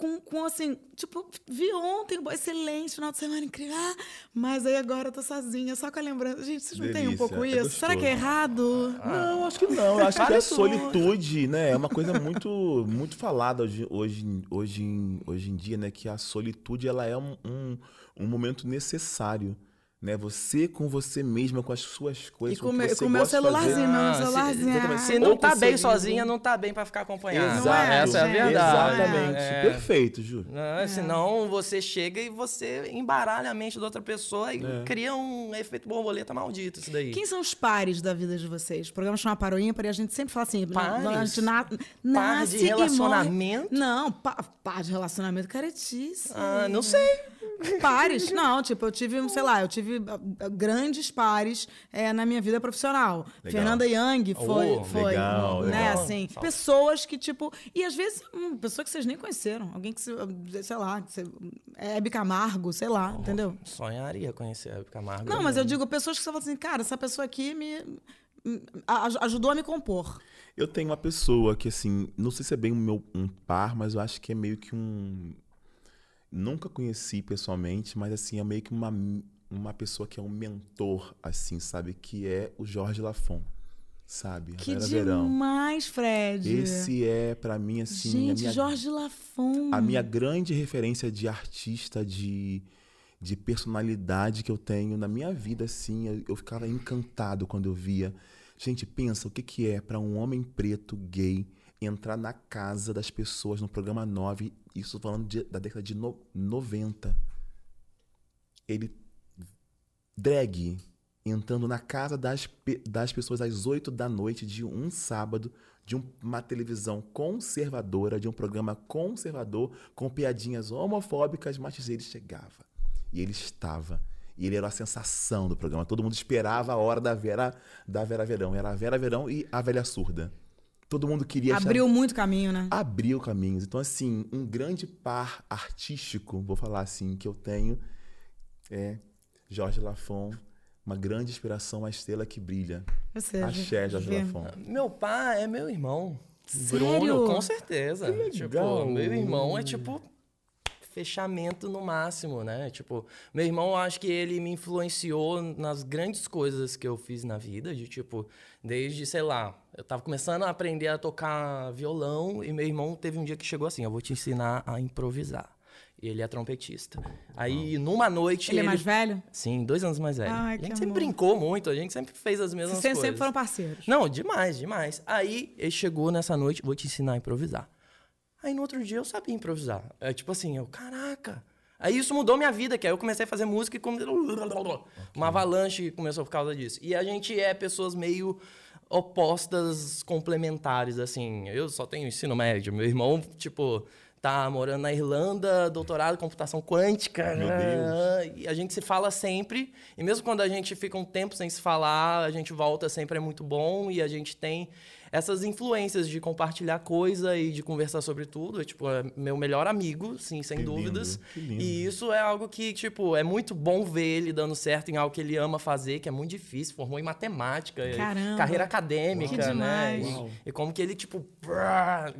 Com, com assim, tipo, vi ontem um boy excelente, final de semana incrível. Ah, mas aí agora eu tô sozinha, só com a lembrança. Gente, vocês não têm um Delícia, pouco é isso? Será que é gostoso. errado? Não, acho que não. Eu acho que tudo. solitude, né, é uma coisa muito, muito falada hoje, hoje, hoje, em, hoje em dia, né, que a solitude ela é um, um, um momento necessário. Né? Você com você mesma, com as suas coisas. E com o que meu- com meu celularzinho, meu Ah, se- celularzinho. exatamente. Se ah, não Ou tá com bem sozinha, não tá bem para ficar acompanhada. Exato. Essa é a verdade. Exatamente. É. Perfeito, Ju. Não, Senão você chega e você embaralha a mente da outra pessoa e É. cria um efeito borboleta maldito isso daí. Quem são os pares da vida de vocês? O programa chama Par ou Ímpar e a gente sempre fala assim: Pares? a gente na, nasce de e relacionamento? Não, pa, par de relacionamento caretice. Ah, não sei. Pares? Não, tipo, eu tive, sei lá, eu tive ah, ah, grandes pares é, na minha vida profissional. Legal. Fernanda Young foi, Oh, foi legal, né, legal. assim, pessoas que, tipo, e às vezes, hum, pessoa que vocês nem conheceram, alguém que, você- sei lá, que você, é Hebe Camargo, sei lá, entendeu? Sonharia conhecer a Hebe Camargo. Não, mas eu digo pessoas que você fala assim, cara, essa pessoa aqui me ajudou a me compor. Eu tenho uma pessoa que, assim, não sei se é bem meu, um par, mas eu acho que é meio que um. Nunca conheci pessoalmente, mas, assim, é meio que uma, uma pessoa que é um mentor, assim, sabe? Que é o Jorge Lafon, sabe? Que Verão. demais, Fred. Esse é, pra mim, assim. a Gente, minha, Jorge Lafon. A minha grande referência de artista, de, de personalidade que eu tenho na minha vida, assim, eu, eu ficava encantado quando eu via. Gente, pensa o que, que é para um homem preto, gay, entrar na casa das pessoas no programa 9, isso falando de- da década de no, 90. Ele, drag, entrando na casa das, pe- das pessoas às 8 da noite de um sábado, de um- uma televisão conservadora, de um programa conservador, com piadinhas homofóbicas, mas ele chegava. E ele estava. E ele era a sensação do programa. Todo mundo esperava a hora da Vera, da Vera Verão. Era a Vera Verão e a Velha Surda. Todo mundo queria achar- Abriu muito caminho, né? abriu caminhos. Então, assim, um grande par artístico, vou falar assim, que eu tenho é Jorge Lafon, uma grande inspiração, uma estrela que brilha. Seja, Axé, Jorge vê. Lafon. Meu pai é meu irmão. Sério? Bruno, com certeza. Que legal. Tipo, meu irmão é tipo fechamento no máximo, né? Tipo, meu irmão, eu acho que ele me influenciou nas grandes coisas que eu fiz na vida, de tipo, desde, sei lá, eu tava começando a aprender a tocar violão e meu irmão teve um dia que chegou assim, eu vou te ensinar a improvisar. E ele é trompetista. Aí, numa noite. Ele é mais velho? Sim, dois anos mais velho. Ai, a que gente sempre amor. brincou muito, a gente sempre fez as mesmas Vocês sempre, coisas. sempre foram parceiros. Não, demais, demais. Aí ele chegou nessa noite, vou te ensinar a improvisar. Aí no outro dia eu sabia improvisar. É tipo assim, eu, caraca. Aí isso mudou minha vida, que aí eu comecei a fazer música e come... uma avalanche começou por causa disso. E a gente é pessoas meio opostas complementares, assim. Eu só tenho ensino médio. Meu irmão, tipo, tá morando na Irlanda, doutorado em computação quântica. Meu Deus. E a gente se fala sempre. E mesmo quando a gente fica um tempo sem se falar, a gente volta sempre é muito bom. E a gente tem essas influências de compartilhar coisa e de conversar sobre tudo. É, tipo, é meu melhor amigo, sim, sem Que dúvidas. lindo, que lindo. E isso é algo que, tipo, é muito bom ver ele dando certo em algo que ele ama fazer, que é muito difícil. Formou em matemática, e Caramba. carreira acadêmica, né? E-. E, como que ele, tipo, brá,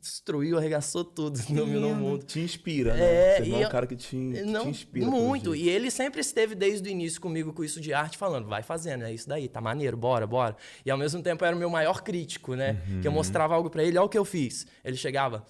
destruiu, arregaçou tudo <laughs> no, no mundo. Te inspira, né? É, Você e é um cara que te, que Não, te inspira. muito. E ele sempre esteve desde o início comigo com isso de arte, falando, vai fazendo, é isso daí, tá maneiro, bora, bora. E ao mesmo tempo era o meu maior crítico, né? Que eu Uhum. mostrava algo pra ele, olha o que eu fiz. Ele chegava,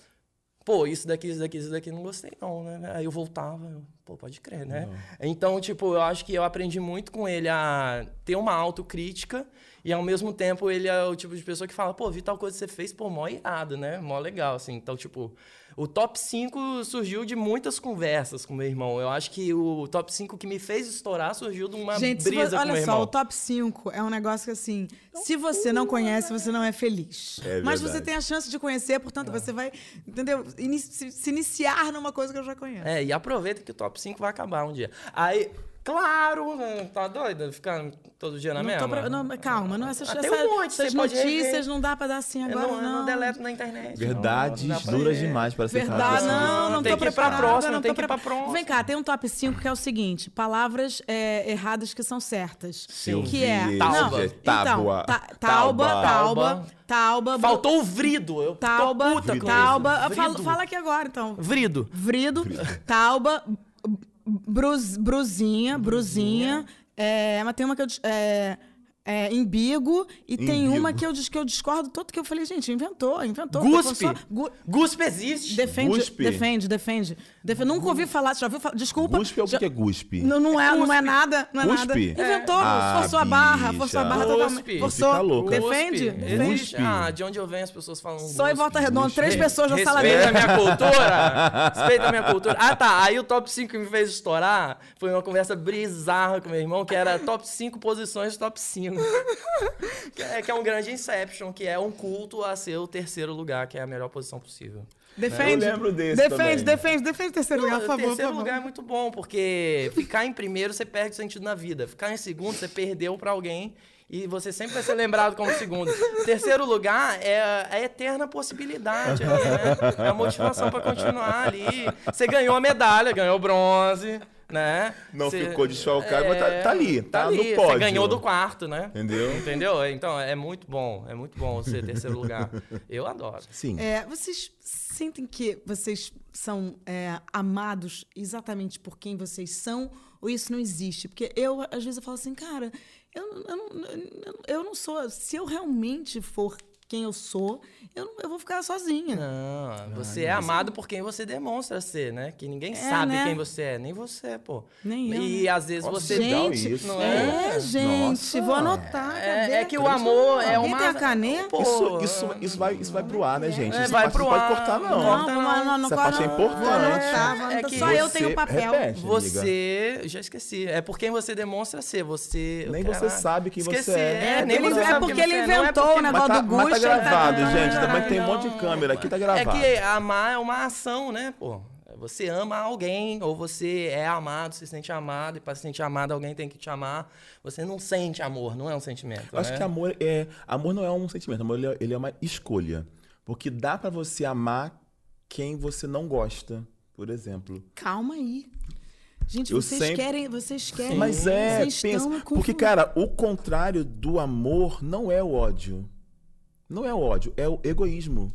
pô, isso daqui, isso daqui, isso daqui, não gostei não, né? Aí eu voltava, eu, pô, pode crer, né? Então, tipo, eu acho que eu aprendi muito com ele a ter uma autocrítica e ao mesmo tempo ele é o tipo de pessoa que fala, pô, vi tal coisa que você fez, pô, mó irado, né? Mó legal, assim. Então, tipo, o top 5 surgiu de muitas conversas com meu irmão. Eu acho que o top 5 que me fez estourar surgiu de uma Gente, brisa você- com olha meu só, irmão. o top 5 é um negócio que assim, se você não conhece, você não é feliz. É Mas você tem a chance de conhecer, portanto, você vai, entendeu? Ini- se, se iniciar numa coisa que eu já conheço. É, e aproveita que o top 5 vai acabar um dia. Aí, claro, né, tá doido? Ficar todo dia na Não mesma? pra- não, calma, não, essas, Ah, tem essa- um monte, essas notícias não dá pra dar assim agora, não, eu não. não deleto na internet. Verdades não, não duras demais para ser Verdade, não, não Tem tô que ir pra preparada, próxima, não tem tô que ir pra próxima. Vem cá, tem um top 5 que é o seguinte, palavras é, erradas que são certas. Sim. Que é... Tauba. Não, É tábua. Então, ta- tauba, Tauba. tauba, tauba... Faltou o vrido. Eu Tauba, tô puta com tauba... isso. Fala, Vrido. fala aqui agora, então. Vrido. Vrido, tauba, brus, brusinha, brusinha. É, mas tem uma que eu... É, é, embigo, e tem uma que eu, que eu discordo todo, que eu falei, gente, inventou, inventou. Guspe. Só- gu- Guspe existe. Defende, Guspe. defende, defende, Defe- Nunca ouvi falar, você já ouviu falar? Desculpa. Guspe é o já- que é guspe? Não, não é, não é nada, não é nada. Guspe? Inventou, Ah, forçou a barra, bicha. forçou a barra Guspe. totalmente. Forçou. fica louco. Defende, Guspe. defende. Existe. Ah, de onde eu venho as pessoas falam Só em guspe. volta redonda, três Guspe. pessoas na sala Respeita a dele. minha cultura. Respeita a minha <laughs> cultura. Ah, tá. Aí o top 5 que me fez estourar foi uma conversa bizarra com meu irmão, que era top 5 posições top 5. <laughs> que, é, que é um grande Inception, que é um culto a ser o terceiro lugar, que é a melhor posição possível. Defende. Eu lembro desse Defende, também. defende, defende o terceiro lugar, por favor. terceiro favor. lugar é muito bom, porque ficar em primeiro você perde o sentido na vida. Ficar em segundo você perdeu pra alguém e você sempre vai ser lembrado como segundo. Terceiro lugar é a eterna possibilidade, né? É a motivação pra continuar ali. Você ganhou a medalha, ganhou bronze, né? Não Você- ficou desfalcado, mas tá- tá ali, tá no ali. pódio. Você ganhou do quarto, né? Entendeu? Entendeu? Então, é muito bom. É muito bom ser terceiro lugar. Eu adoro. Sim. É, vocês sentem que vocês são é, amados exatamente por quem vocês são ou isso não existe? Porque eu, às vezes, eu falo assim, cara, eu, eu, não, eu- eu não sou. Se eu realmente for quem eu sou, eu, não- eu vou ficar sozinha. Não, você é amado por quem você demonstra ser, né? Que ninguém É, sabe né? quem você é, nem você, pô. Nem eu, E né? às vezes Nossa, você. Gente, isso. não é, é? gente, Nossa. vou anotar. É, é que o amor é Alguém uma. tem a caneta? Pô, Isso, isso, isso, vai, isso vai pro ar, né, gente? É, vai pro não pode ar. cortar, não. Não Não, não, não, não, não Essa parte é não. importante. É Só eu tenho papel. repete. amiga. Você. Já esqueci. É por quem você demonstra ser. Você. Nem você sabe quem você é. É, nem Ele- você é sabe porque quem ele é. Não é inventou o negócio tá, do mas tá tá gravado, gente. Também tem um monte de câmera aqui, tá É gravado. que amar é uma ação, né, pô? Você ama alguém, ou você é amado, se sente amado, e para se sentir amado, alguém tem que te amar. Você não sente amor, não é um sentimento. Eu acho né? que amor é. Amor não é um sentimento, amor ele é, ele é uma escolha. Porque dá pra você amar quem você não gosta, por exemplo. Calma aí. Gente, Eu vocês sempre- querem, vocês querem. Mas é, vocês pensa. Porque, cara, o contrário do amor não é o ódio. Não é o ódio, é o egoísmo.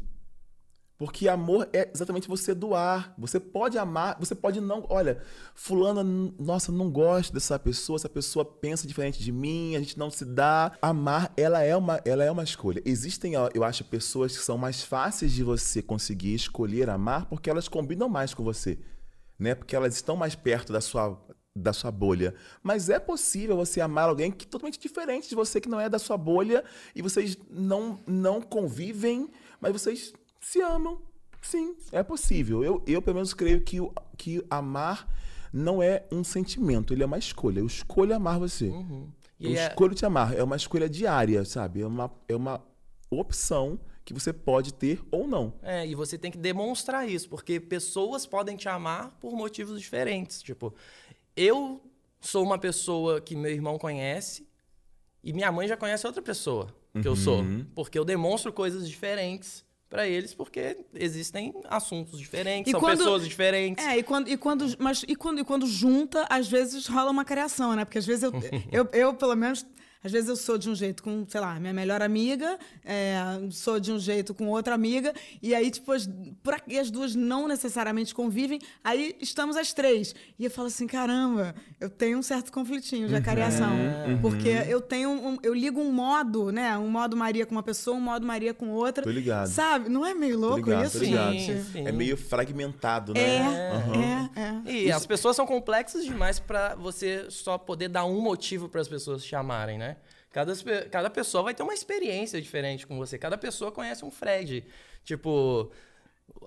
Porque amor é exatamente você doar. Você pode amar, você pode não. Olha, Fulana, nossa, não gosto dessa pessoa, essa pessoa pensa diferente de mim, a gente não se dá. Amar, ela é uma, ela é uma escolha. Existem, eu acho, pessoas que são mais fáceis de você conseguir escolher amar porque elas combinam mais com você né? Porque elas estão mais perto da sua, da sua bolha. Mas é possível você amar alguém que é totalmente diferente de você, que não é da sua bolha, e vocês não, não convivem, mas vocês se amam. Sim, é possível. Eu, eu pelo menos, creio que, o- que amar não é um sentimento, ele é uma escolha. Eu escolho amar você. E Eu é- escolho te amar. É uma escolha diária, sabe? É uma, é uma opção que você pode ter ou não. É, e você tem que demonstrar isso, porque pessoas podem te amar por motivos diferentes. Tipo, eu sou uma pessoa que meu irmão conhece e minha mãe já conhece outra pessoa que eu sou, Uhum. porque eu demonstro coisas diferentes pra eles, porque existem assuntos diferentes, E são quando- pessoas diferentes. É, e quando, e quando, mas, e quando, e quando junta, às vezes rola uma criação, né? Porque às vezes eu, eu, eu, pelo menos, às vezes eu sou de um jeito com, sei lá, minha melhor amiga, é, sou de um jeito com outra amiga, e aí, tipo, as, por aqui as duas não necessariamente convivem, aí estamos as três. E eu falo assim, caramba, eu tenho um certo conflitinho de acariação. Porque eu tenho um, eu ligo um modo, né? Um modo Maria com uma pessoa, um modo Maria com outra. Tô ligado. Sabe? Não é meio Tô louco ligado, isso, tô ligado. gente? Sim. É meio fragmentado, né? É, Aham. é, é. E as pessoas são complexas demais pra você só poder dar um motivo para as pessoas te amarem, né? Cada, cada pessoa vai ter uma experiência diferente com você. Cada pessoa conhece um Fred. Tipo,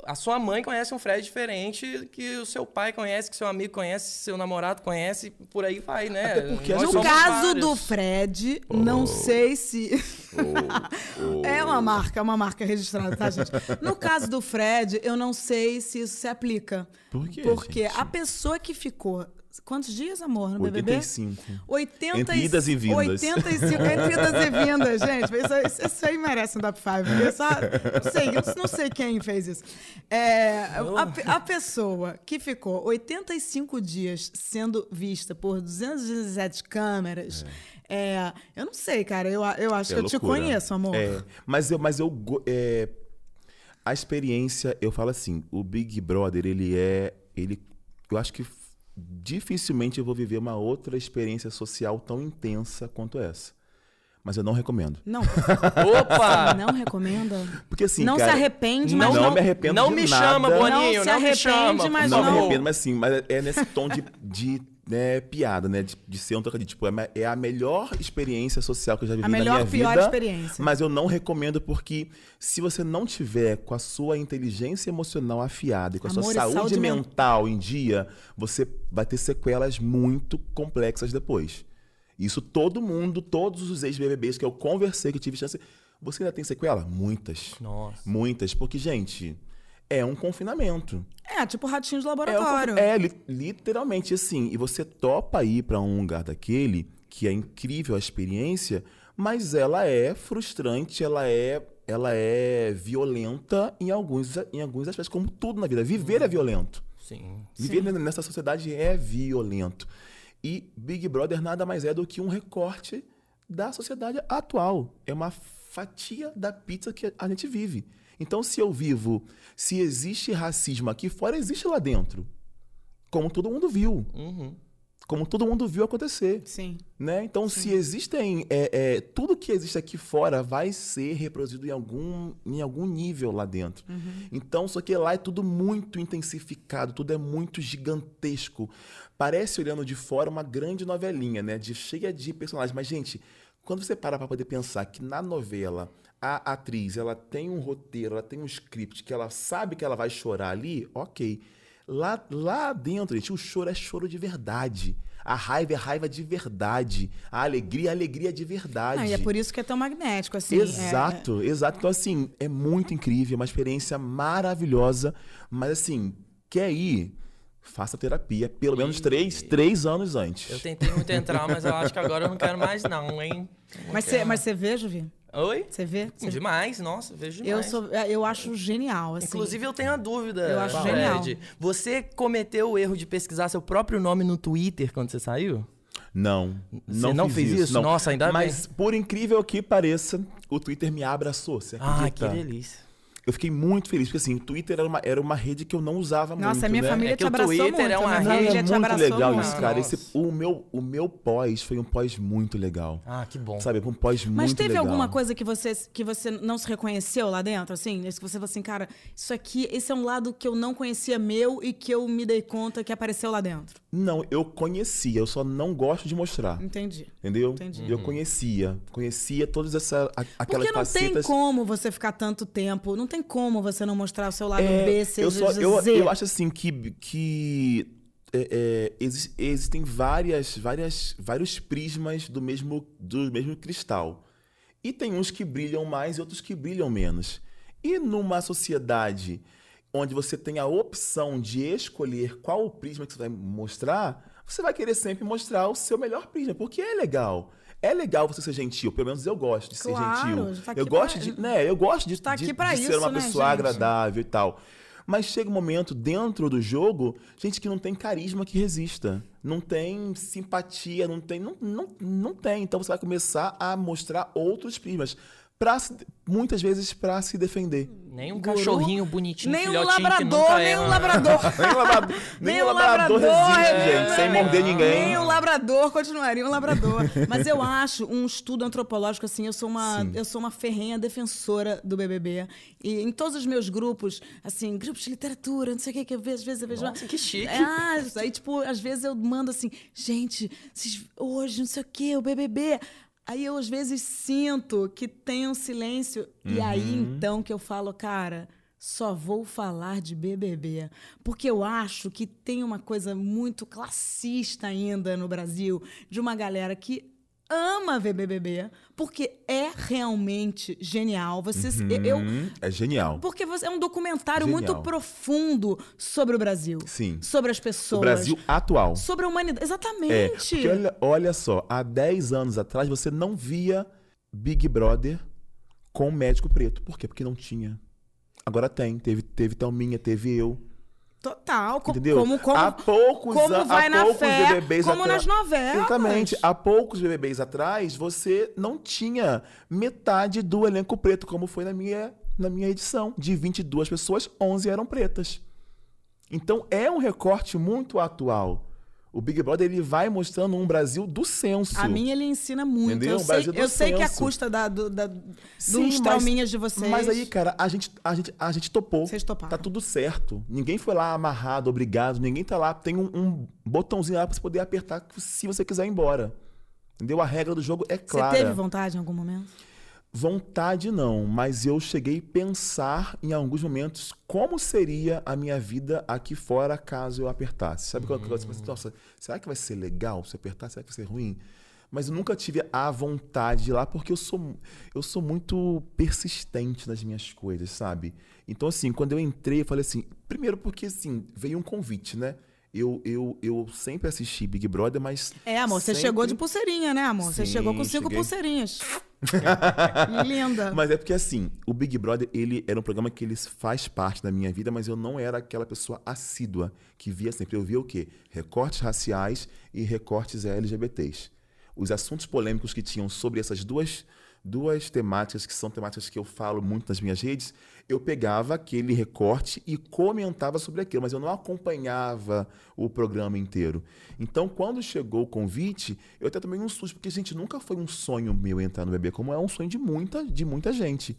a sua mãe conhece um Fred diferente que o seu pai conhece, que seu amigo conhece, seu namorado conhece, por aí vai, né? Até porque No caso vários. do Fred, não sei se. <laughs> é uma marca, é uma marca registrada, tá, gente? No caso do Fred, eu não sei se isso se aplica. Por quê, Porque gente? a pessoa que ficou. Quantos dias, amor, no BBB? 85. 80 Entre idas e vindas. 85, entre idas e vindas, <laughs> gente. Isso, isso- isso aí merece um top 5. Eu só, não sei, eu não sei quem fez isso. É, a, pe- a pessoa que ficou 85 dias sendo vista por 217 câmeras, é, eu não sei, cara. Eu, eu acho É que eu te loucura. conheço, amor. É, mas eu, mas eu é, a experiência, eu falo assim, o Big Brother, ele é, ele, eu acho que dificilmente eu vou viver uma outra experiência social tão intensa quanto essa. Mas eu não recomendo. Não, <laughs> Opa! não recomenda. Porque assim, não cara, se arrepende, não, mas não, não, me arrependo não de me nada. chama, Boninho, Não se não, me arrepende, chama. mas por não me arrependo, mas assim, mas é nesse tom de, de né, piada, né? De, de ser um trocadilho. Tipo, é é a melhor experiência social que eu já vivi A na melhor, minha pior vida. experiência. Mas eu não recomendo porque se você não tiver com a sua inteligência emocional afiada e com a Amor sua saúde, saúde mental em dia, você vai ter sequelas muito complexas depois. Isso todo mundo, todos os ex-BBBs que eu conversei, que eu tive chance. Você ainda tem sequela? Muitas. Nossa. Muitas. Porque, gente, é um confinamento. É, tipo ratinho de É, um laboratório. é, li- literalmente assim. E você topa ir pra um lugar daquele, que é incrível a experiência, mas ela é frustrante, ela é, ela é violenta em alguns, em alguns aspectos, como tudo na vida. Viver é violento. Sim. Viver nessa sociedade é violento. E Big Brother nada mais é do que um recorte da sociedade atual. É uma fatia da pizza que a gente vive. Então, se eu vivo, se existe racismo aqui fora, existe lá dentro. Como todo mundo viu. Uhum. Como todo mundo viu acontecer. Sim. Né? Então, se existem. é, é, tudo que existe aqui fora vai ser reproduzido em algum, em algum nível lá dentro. Então, só que lá é tudo muito intensificado, tudo é muito gigantesco. Parece, olhando de fora, uma grande novelinha, né? De, cheia de personagens. Mas, gente, quando você para para poder pensar que na novela a atriz ela tem um roteiro, ela tem um script, que ela sabe que ela vai chorar ali, ok. Lá, lá dentro, gente, o choro é choro de verdade. A raiva é raiva de verdade. A alegria é alegria de verdade. Ah, e é por isso que é tão magnético, assim. é- Exato, exato. Então, assim, é muito incrível, é uma experiência maravilhosa. Mas, assim, quer ir, faça terapia pelo menos três, três anos antes. Eu tentei muito entrar, mas eu acho que agora eu não quero mais, não, hein? Não Mas quero. você mas você vê, Juvi? Oi? Você vê? Você- Demais, nossa, vejo demais. Eu, sou, é, eu acho genial, assim. Inclusive, eu tenho a dúvida. Eu acho Fred. genial. Você cometeu o erro de pesquisar seu próprio nome no Twitter quando você saiu? Não, Você não, não fiz fez isso? não. Nossa, ainda Mas, por incrível que pareça, o Twitter me abraçou, você Ah, que acredita? delícia. Eu fiquei muito feliz, porque assim, o Twitter era uma, era uma rede que eu não usava muito, Nossa, a minha né? família É que te o abraçou Twitter muito. é uma minha rede- é te muito abraçou legal muito. isso, cara. Nossa. Esse, o, meu, o meu pós foi um pós muito legal. Ah, que bom. Sabe, um pós muito Mas teve legal. alguma coisa que você, que você não se reconheceu lá dentro, assim? Que você falou assim, cara, isso aqui, esse é um lado que eu não conhecia meu e que eu me dei conta que apareceu lá dentro. Não, eu conhecia, eu só não gosto de mostrar. Entendi. Entendeu? Entendi. Eu conhecia. Conhecia todas essa, a- aquelas Porque não tem facetas. como você ficar tanto tempo, não tem como você não mostrar o seu lado É, B, C, eu, só, eu, eu acho assim que, que é, é, exi- existem várias, várias, vários prismas do mesmo, do mesmo cristal. E tem uns que brilham mais e outros que brilham menos. E numa sociedade onde você tem a opção de escolher qual o prisma que você vai mostrar, você vai querer sempre mostrar o seu melhor prisma, porque é legal. É legal você ser gentil, pelo menos eu gosto de Claro, ser gentil. tá eu gosto pra- de, né, eu gosto de, tá de, de ser isso, uma né, pessoa gente? agradável e tal. Mas chega um momento dentro do jogo, gente que não tem carisma que resista. Não tem simpatia, não tem. Não, não, não tem. Então você vai começar a mostrar outros prismas. Pra, se- muitas vezes para se defender. Nem um Guru, cachorrinho bonitinho, Nem um labrador, <laughs> <laughs> nem um labrador. Nem o labrador, nem o labrador resiste, gente, sem morder ninguém. Nem o labrador continuaria um labrador. Mas eu acho um estudo antropológico assim, eu sou uma eu sou uma ferrenha defensora do BBB e em todos os meus grupos, assim, grupos de literatura, não sei o que que eu vejo, às vezes eu vejo Nossa, que chique. Ah, aí tipo, às vezes eu mando assim, gente, hoje não sei o que, o BBB Aí eu às vezes sinto que tem um silêncio. E aí então que eu falo, cara, só vou falar de BBB, porque eu acho que tem uma coisa muito classista ainda no Brasil, de uma galera que ama ver BBB, porque é realmente genial. Você, eu, Hum, é genial. porque você, é um documentário Genial. muito profundo sobre o Brasil, Sim. sobre as pessoas, O Brasil atual. sobre a humanidade. É, Exatamente. porque olha, olha só, há 10 anos atrás você não via Big Brother com médico preto. Por quê? Porque não tinha. Agora tem. Teve, teve Thelminha, teve eu. Total. co- Entendeu? Como, como, há poucos como vai há na poucos fé, BBBs como atra- nas novelas. Exatamente. Há poucos BBBs atrás, você não tinha metade do elenco preto, como foi na minha, na minha edição. De 22 pessoas, 11 eram pretas. Então, é um recorte muito atual. O Big Brother ele vai mostrando um Brasil do senso. A minha ele ensina muito. Entendeu? Eu O sei, eu sei que a custa da, do, da, Sim, dos trauminhas de vocês. Mas aí, cara, a gente, a gente, a gente topou. Vocês toparam. Tá tudo certo. Ninguém foi lá amarrado, obrigado. Ninguém tá lá. Tem um, um botãozinho lá pra você poder apertar se você quiser ir embora. Entendeu? A regra do jogo é Você clara. teve vontade em algum momento? Vontade não, mas eu cheguei a pensar em alguns momentos como seria a minha vida aqui fora caso eu apertasse. Sabe qual que eu pensei, nossa, será que vai ser legal se apertar? Será que vai ser ruim? mas eu nunca tive a vontade de ir lá porque eu sou, eu sou muito persistente nas minhas coisas, sabe? Então, assim, quando eu entrei, eu falei assim, primeiro porque, assim, veio um convite, né? Eu, eu, eu sempre assisti Big Brother, mas. É, amor, você sempre- chegou de pulseirinha, né, amor? você Sim, chegou com cinco cheguei. pulseirinhas. <laughs> Linda. Mas é porque assim, o Big Brother, ele era um programa que ele faz parte da minha vida, mas eu não era aquela pessoa assídua que via sempre. Eu via o quê? Recortes raciais e recortes LGBTs. Os assuntos polêmicos que tinham sobre essas duas, duas temáticas, que são temáticas que eu falo muito nas minhas redes, eu pegava aquele recorte e comentava sobre aquilo, mas eu não acompanhava o programa inteiro. Então, quando chegou o convite, eu até tomei um susto, porque, gente, nunca foi um sonho meu entrar no bebê, como é um sonho de muita, de muita gente.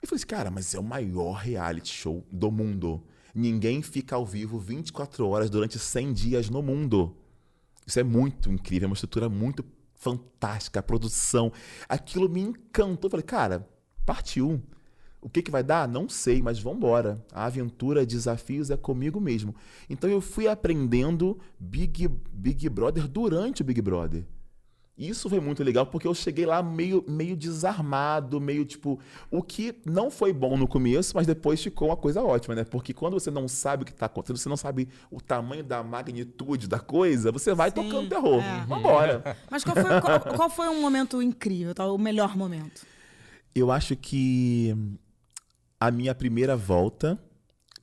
Eu falei assim, cara, mas é o maior reality show do mundo. Ninguém fica ao vivo 24 horas durante 100 dias no mundo. Isso é muito incrível, é uma estrutura muito fantástica, a produção. Aquilo me encantou. Falei, cara, partiu. O que, que vai dar? Não sei, mas vamos embora. A aventura, desafios é comigo mesmo. Então eu fui aprendendo Big, Big Brother durante o Big Brother. Isso foi muito legal porque eu cheguei lá meio, meio desarmado, meio tipo. O que não foi bom no começo, mas depois ficou uma coisa ótima, né? Porque quando você não sabe o que tá acontecendo, você não sabe o tamanho da magnitude da coisa, você vai Sim, tocando terror. é. Vambora. <laughs> Mas qual foi, qual, qual foi um momento incrível, tá? o melhor momento? Eu acho que a minha primeira volta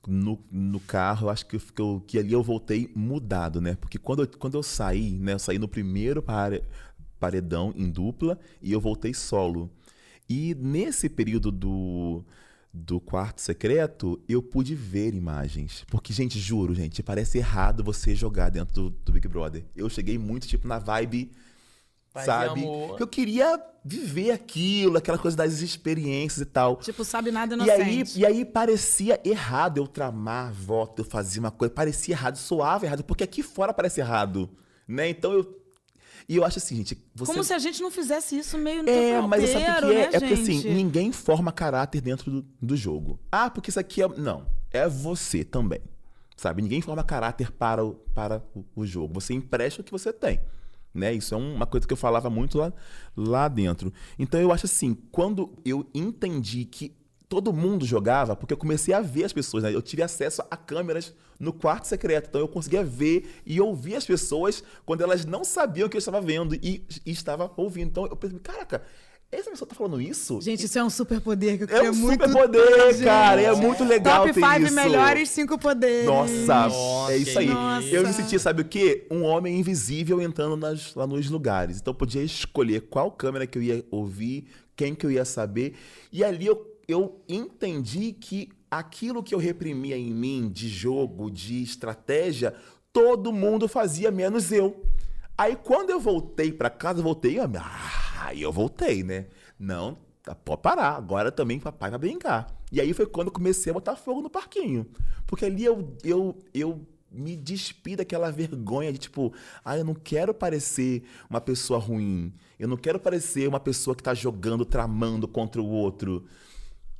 no, no carro, acho que, que, eu- que ali eu voltei mudado, né? Porque quando eu, quando eu saí, né? Eu saí no primeiro pare- paredão em dupla e eu voltei solo. E nesse período do, do quarto secreto, eu pude ver imagens. Porque, gente, juro, gente, parece errado você jogar dentro do, do Big Brother. Eu cheguei muito, tipo, na vibe Paz sabe? eu queria viver aquilo, aquela coisa das experiências e tal. Tipo, sabe nada E aí, inocente. e aí parecia errado eu tramar voto, eu fazia uma coisa, parecia errado, soava errado, porque aqui fora parece errado, né? Então eu e eu acho assim, gente, você Como se a gente não fizesse isso meio no é, tempo mas sabe o que é? né, é porque assim, ninguém forma caráter dentro do, do jogo. Ah, porque isso aqui é. Não. É você também. Sabe? Ninguém forma caráter para o, para o, o jogo. Você empresta o que você tem. Né? Isso é uma coisa que eu falava muito lá, lá dentro. Então eu acho assim, quando eu entendi que todo mundo jogava, porque eu comecei a ver as pessoas, né? Eu tive acesso a câmeras no quarto secreto, então eu conseguia ver e ouvir as pessoas quando elas não sabiam o que eu estava vendo e, e estava ouvindo. Então eu pensei, caraca, essa pessoa tá falando isso? Gente, isso é um superpoder que eu É queria um muito superpoder, ter, cara, é muito legal Top ter 5 isso. melhores 5 poderes. Nossa, Nossa, é isso aí. Nossa. Eu me senti, sabe o quê? Um homem invisível entrando nas- lá nos lugares. Então eu podia escolher qual câmera que eu ia ouvir, quem que eu ia saber. E ali eu, eu entendi que aquilo que eu reprimia em mim de jogo, de estratégia, todo mundo fazia, menos eu. Aí quando eu voltei pra casa, eu voltei, eu, ah, aí eu voltei, né? Não, tá, pode parar, agora também papai vai brincar. E aí foi quando comecei a botar fogo no parquinho. Porque ali eu, eu, eu me despi daquela vergonha de tipo, ah, eu não quero parecer uma pessoa ruim. Eu não quero parecer uma pessoa que tá jogando, tramando contra o outro.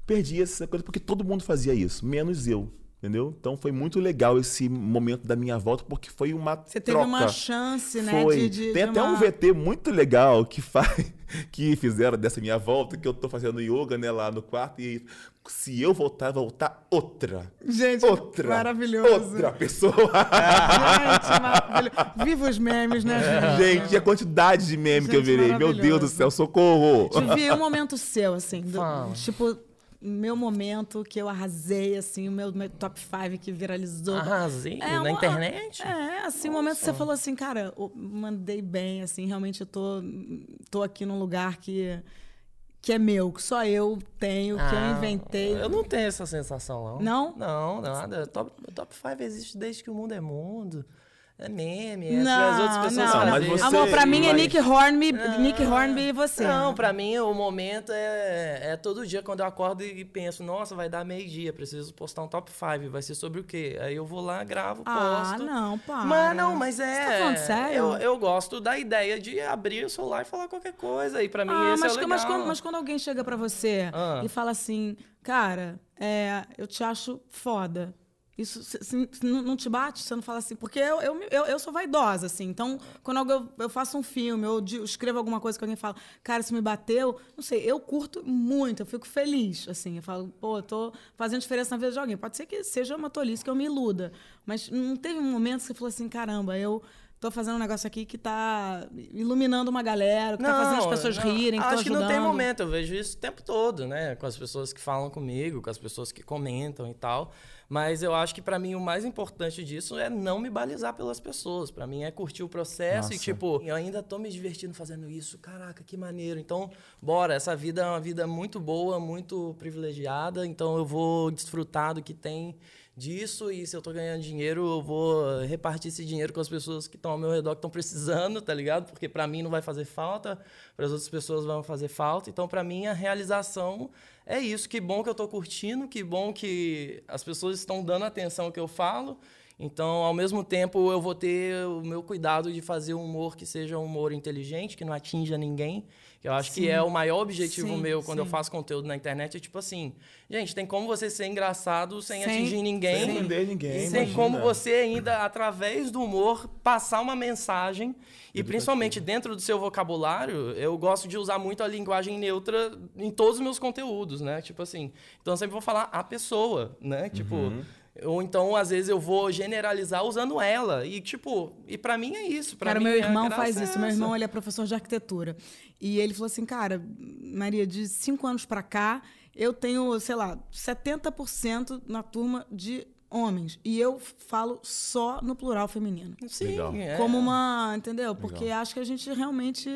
Perdi essa coisa porque todo mundo fazia isso, menos eu. Entendeu? Então foi muito legal esse momento da minha volta, porque foi uma Você teve troca. uma chance, né? Foi. De, de- Tem de até uma- um VT muito legal que faz <laughs> que fizeram dessa minha volta, que eu tô fazendo yoga, né, lá no quarto, e se eu voltar, voltar outra. Gente, outra. maravilhoso. Outra pessoa. Gente, maravilhoso. <laughs> Viva os memes, né, gente? Gente, e a quantidade de meme que eu Gente, virei. Meu Deus do céu, socorro. Vivi um momento seu, assim. do- tipo, meu momento que eu arrasei, assim, o meu, meu top 5 que viralizou. Arrasei É, na uma- internet? É, assim, o momento que você falou assim, cara, mandei bem, assim, realmente eu tô, tô aqui num lugar que, que é meu, que só eu tenho, que eu Ah, inventei. Eu não tenho essa sensação, não. Não? Não, nada. Top, top 5 existe desde que o mundo é mundo. É meme, Não, as outras pessoas não. Não, mas você- Amor, pra mim é Nick Hornby, Nick Hornby e você. Não, pra mim o momento é, é todo dia quando eu acordo e penso, nossa, vai dar meio-dia, preciso postar um top 5, vai ser sobre o quê? Aí eu vou lá, gravo, Ah, posto. não, para. Mas não, mas é. Você tá falando sério? Eu, eu gosto da ideia de abrir o celular e falar qualquer coisa. E pra mim Ah, esse mas, é o legal. mas quando, mas quando alguém chega pra você Ah. e fala assim, cara, é, eu te acho foda. Isso se- se- não não te bate? Você não fala assim? Porque eu, eu, eu, eu sou vaidosa, assim. Então, quando eu, eu faço um filme ou de- escrevo alguma coisa que alguém fala, cara, isso me bateu, não sei, eu curto muito, eu fico feliz, assim. Eu falo, pô, eu tô fazendo diferença na vida de alguém. Pode ser que seja uma tolice, que eu me iluda. Mas não teve um momento que você falou assim, caramba, eu tô fazendo um negócio aqui que tá iluminando uma galera, que tá fazendo as pessoas não, rirem, que Acho que não tem momento, eu vejo isso o tempo todo, né? Com as pessoas que falam comigo, com as pessoas que comentam e tal. Mas eu acho que pra mim o mais importante disso é não me balizar pelas pessoas. Pra mim é curtir o processo e Nossa. tipo, eu ainda tô me divertindo fazendo isso. Caraca, que maneiro. Então, bora, essa vida é uma vida muito boa, muito privilegiada, então eu vou desfrutar do que tem disso e se eu tô ganhando dinheiro, eu vou repartir esse dinheiro com as pessoas que estão ao meu redor que estão precisando, tá ligado? Porque pra mim não vai fazer falta, para as outras pessoas vão fazer falta. Então pra mim a realização é isso, que bom que eu tô curtindo, que bom que as pessoas estão dando atenção ao que eu falo. Então, ao mesmo tempo, eu vou ter o meu cuidado de fazer um humor que seja um humor inteligente, que não atinja ninguém. Que eu acho que é o maior objetivo Sim, meu quando eu sim. faço conteúdo na internet. É tipo assim, gente, tem como você ser engraçado sem, Sem- atingir ninguém. Sem ofender ninguém, E tem imagina. como você ainda, através do humor, passar uma mensagem. E principalmente dentro do seu vocabulário, eu gosto de usar muito a linguagem neutra em todos os meus conteúdos, né? Tipo assim. Então eu sempre vou falar a pessoa, né? Tipo. Uhum. Ou então, às vezes, eu vou generalizar usando ela. E, tipo, e pra mim é isso. Pra Cara, mim, meu a irmão faz é isso. Meu irmão, ele é professor de arquitetura. E ele falou assim, cara, Maria, de cinco anos pra cá, eu tenho, sei lá, 70% na turma de homens. E eu falo só no plural feminino. Sim, Legal. é. Como uma, entendeu? Porque acho que a gente realmente...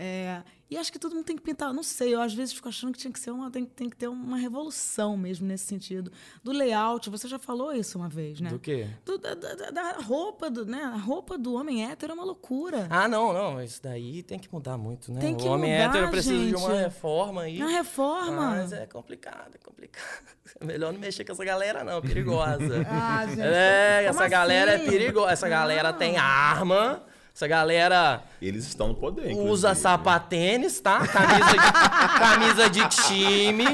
é, e acho que todo mundo tem que pintar. Não sei, eu às vezes fico achando que tinha que ser uma, tem, tem que ter uma revolução mesmo nesse sentido. Do layout, você já falou isso uma vez, né? Do quê? Do- da, da- da roupa, do, né? A roupa do homem hétero é uma loucura. Ah, não, não. Isso daí tem que mudar muito, né? Tem que o homem mudar, hétero precisa de uma gente. reforma aí. Uma reforma. Mas é complicado, é complicado. É <laughs> melhor não mexer com essa galera, não, perigosa. <laughs> Ah, gente, é, essa galera assim? é perigosa. Essa galera tem arma. Essa galera Eles estão no poder, usa inclusive. sapatênis, tá? Camisa de, camisa de time,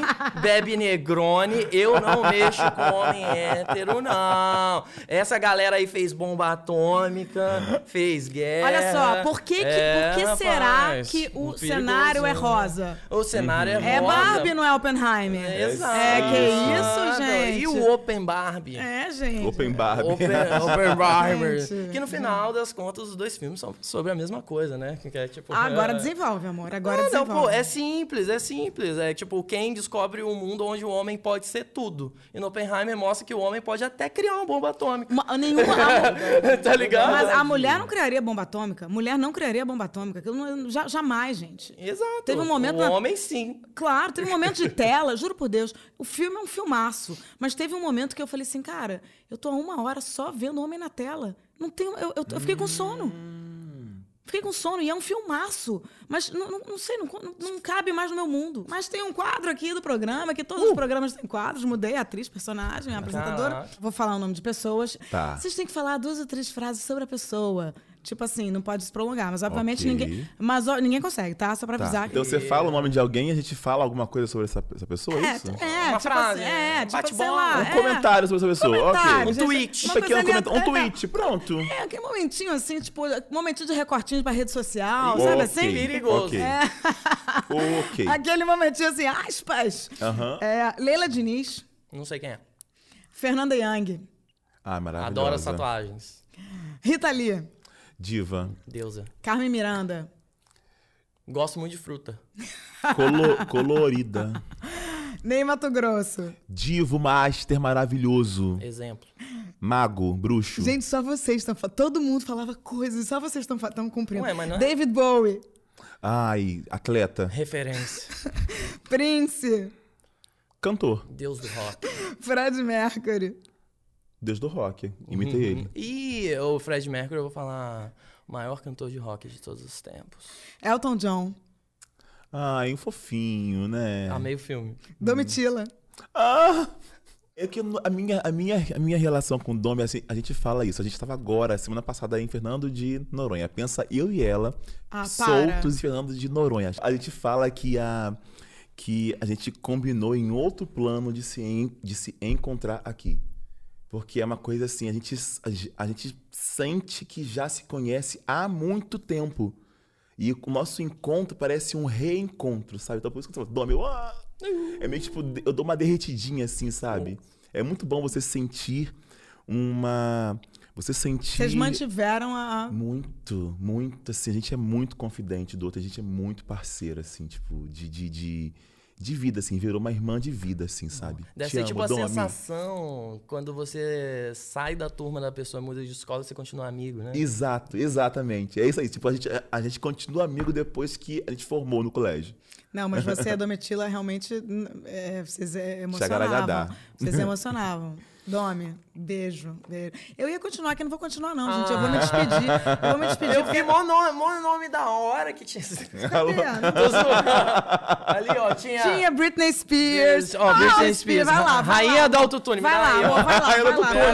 bebe negrone. Eu não mexo com homem hétero, não. Essa galera aí fez bomba atômica, fez guerra. Olha só, por que, que, É, por que será rapaz, que o perigosão. cenário é rosa? O cenário é rosa. É Barbie, não é Oppenheimer? É, Exato. É, que isso, gente? E o Open Barbie? É, gente. Open Barbie. Open, Open <laughs> Barbie. Que no final das contas, os dois filmes são sobre a mesma coisa, né? Que é tipo. Agora é... desenvolve, amor. Agora Ah, não, desenvolve. pô, é simples, é simples. É tipo, quem descobre um mundo onde o homem pode ser tudo. E no Oppenheimer mostra que o homem pode até criar uma bomba atômica. Uma- nenhuma. <laughs> a- tá ligado? mas a mulher não criaria bomba atômica. Mulher não criaria bomba atômica. Aquilo não- ja- jamais, gente. Exato. Teve um momento O na- homem, sim. Claro, teve um momento de <laughs> tela, juro por Deus. O filme é um filmaço. Mas teve um momento que eu falei assim, cara, eu tô há uma hora só vendo homem na tela. Não tenho. Eu, eu, eu fiquei com sono. Fiquei com sono e é um filmaço. Mas não, não, não sei, não, não- cabe mais no meu mundo. Mas tem um quadro aqui do programa, que todos os programas têm quadros. Mudei a atriz, personagem, a apresentadora. Vou falar o nome de pessoas. Tá. Vocês têm que falar duas ou três frases sobre a pessoa. Tipo assim, não pode se prolongar. Mas obviamente Ok. ninguém. Mas ó, ninguém consegue, tá? Só pra Tá. avisar. Então você fala o nome de alguém e a gente fala alguma coisa sobre essa, essa pessoa, é, É, isso? é, Uma tipo frase, assim, é, tipo, bate sei bola. lá. Um é. comentário sobre essa pessoa, Comentário, ok. Um tweet. Um pequeno comentário. Um é, tweet, pronto. É, aquele momentinho assim, tipo, um momentinho de recortinho pra rede social, Ok, sabe assim? Perigoso. Ok. Ok. <laughs> Aquele momentinho assim, aspas. Aham. É, Leila Diniz, Não sei quem é. Fernanda Young, Ah, maravilhosa. Adoro as tatuagens. Rita Lee, Diva. Deusa. Carmen Miranda, Gosto muito de fruta. Colo- colorida. <laughs> Ney Mato Grosso. Divo Master maravilhoso. Exemplo. Mago, bruxo. Gente, só vocês estão falando. Todo mundo falava coisas, só vocês estão cumprindo. Ué, mas não é- David Bowie, Ai, atleta. Referência. <laughs> Prince, Cantor. Deus do rock. Fred Mercury. Deus do rock. Imitei ele. E o Fred Mercury, eu vou falar o maior cantor de rock de todos os tempos. Elton John. Ai, um fofinho, né? Amei o filme. Domitila. Ah! É que a minha, a, minha, a minha relação com o Dom, assim, a gente fala isso. A gente estava agora, semana passada, em Fernando de Noronha. Pensa eu e ela, Ah, para. soltos em Fernando de Noronha. A gente fala que a, que a gente combinou em outro plano de se, en- de se encontrar aqui. Porque é uma coisa assim, a gente, a gente sente que já se conhece há muito tempo. E o nosso encontro parece um reencontro, sabe? Então por isso que eu falo, Dom, eu, ah! é meio que tipo, eu dou uma derretidinha assim, sabe? É muito bom você sentir uma. Você sentir. Vocês mantiveram a. Muito, muito. Assim, a gente é muito confidente do outro, a gente é muito parceiro, assim, tipo, de, de, de de vida, assim, virou uma irmã de vida, assim, sabe? Deve Te ser amo, tipo a sensação quando você sai da turma da pessoa muda de escola você continua amigo, né? Exato, exatamente. É isso aí. Tipo, a gente, a gente continua amigo depois que a gente formou no colégio. Não, mas você e a <laughs> Domitila realmente é, vocês emocionavam. Vocês emocionavam. Dome, beijo, beijo. Eu ia continuar aqui, não vou continuar, não, gente. Eu vou me despedir. Eu vou me despedir. Eu vi mó nome, mó nome da hora que tinha. Cadê? Ali, ó, tinha. Tinha Britney Spears. Ó, oh, Britney Spears. Vai lá, vai Rainha lá. do autotune. Vai lá, vai lá, vai lá. Vai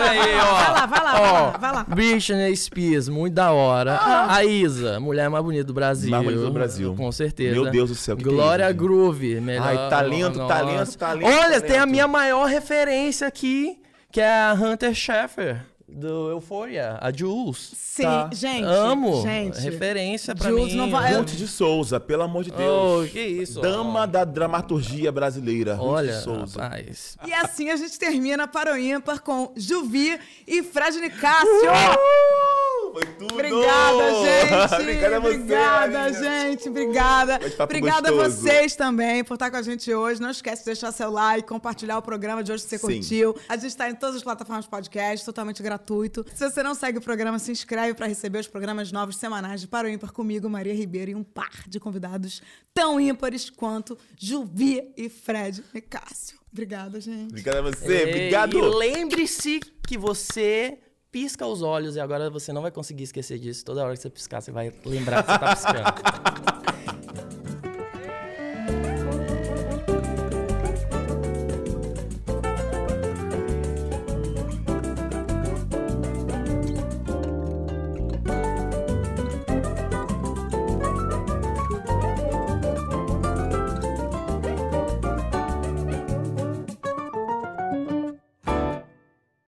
lá, vai lá, vai lá. Britney Spears, muito da hora. Ah. A Isa, mulher mais bonita do Brasil. Mais bonita do Brasil. Com certeza. Meu Deus do céu, que Glória que é Groove, melhor. Ai, talento, talento, talento. Olha, talento. tem a minha maior referência aqui que é a Hunter Schaeffer do Euphoria, a Jules. Sim, tá. gente. Amo. Gente. Referência pra Jules mim. Não vai... Monte de Souza, pelo amor de Deus. Oh, que isso. Dama oh. da dramaturgia brasileira. Olha, de Souza. Rapaz. E assim a gente termina para o ímpar com Juvi e Fred Nicásio. Uh! Foi tudo! Obrigada, gente! <laughs> obrigada a você, Obrigada, gente! Obrigada! Obrigada gostoso. a vocês também por estar com a gente hoje. Não esquece de deixar seu like, compartilhar o programa de hoje se você Sim. curtiu. A gente está em todas as plataformas de podcast, totalmente gratuito. Se você não segue o programa, se inscreve para receber os programas novos semanais de Para o Ímpar comigo, Maria Ribeiro, e um par de convidados tão ímpares quanto Juvi e Fred e Cássio. Obrigada, gente. Obrigada a você. Obrigado. E lembre-se que você pisca os olhos e agora você não vai conseguir esquecer disso. Toda hora que você piscar, você vai lembrar que você tá piscando. <laughs>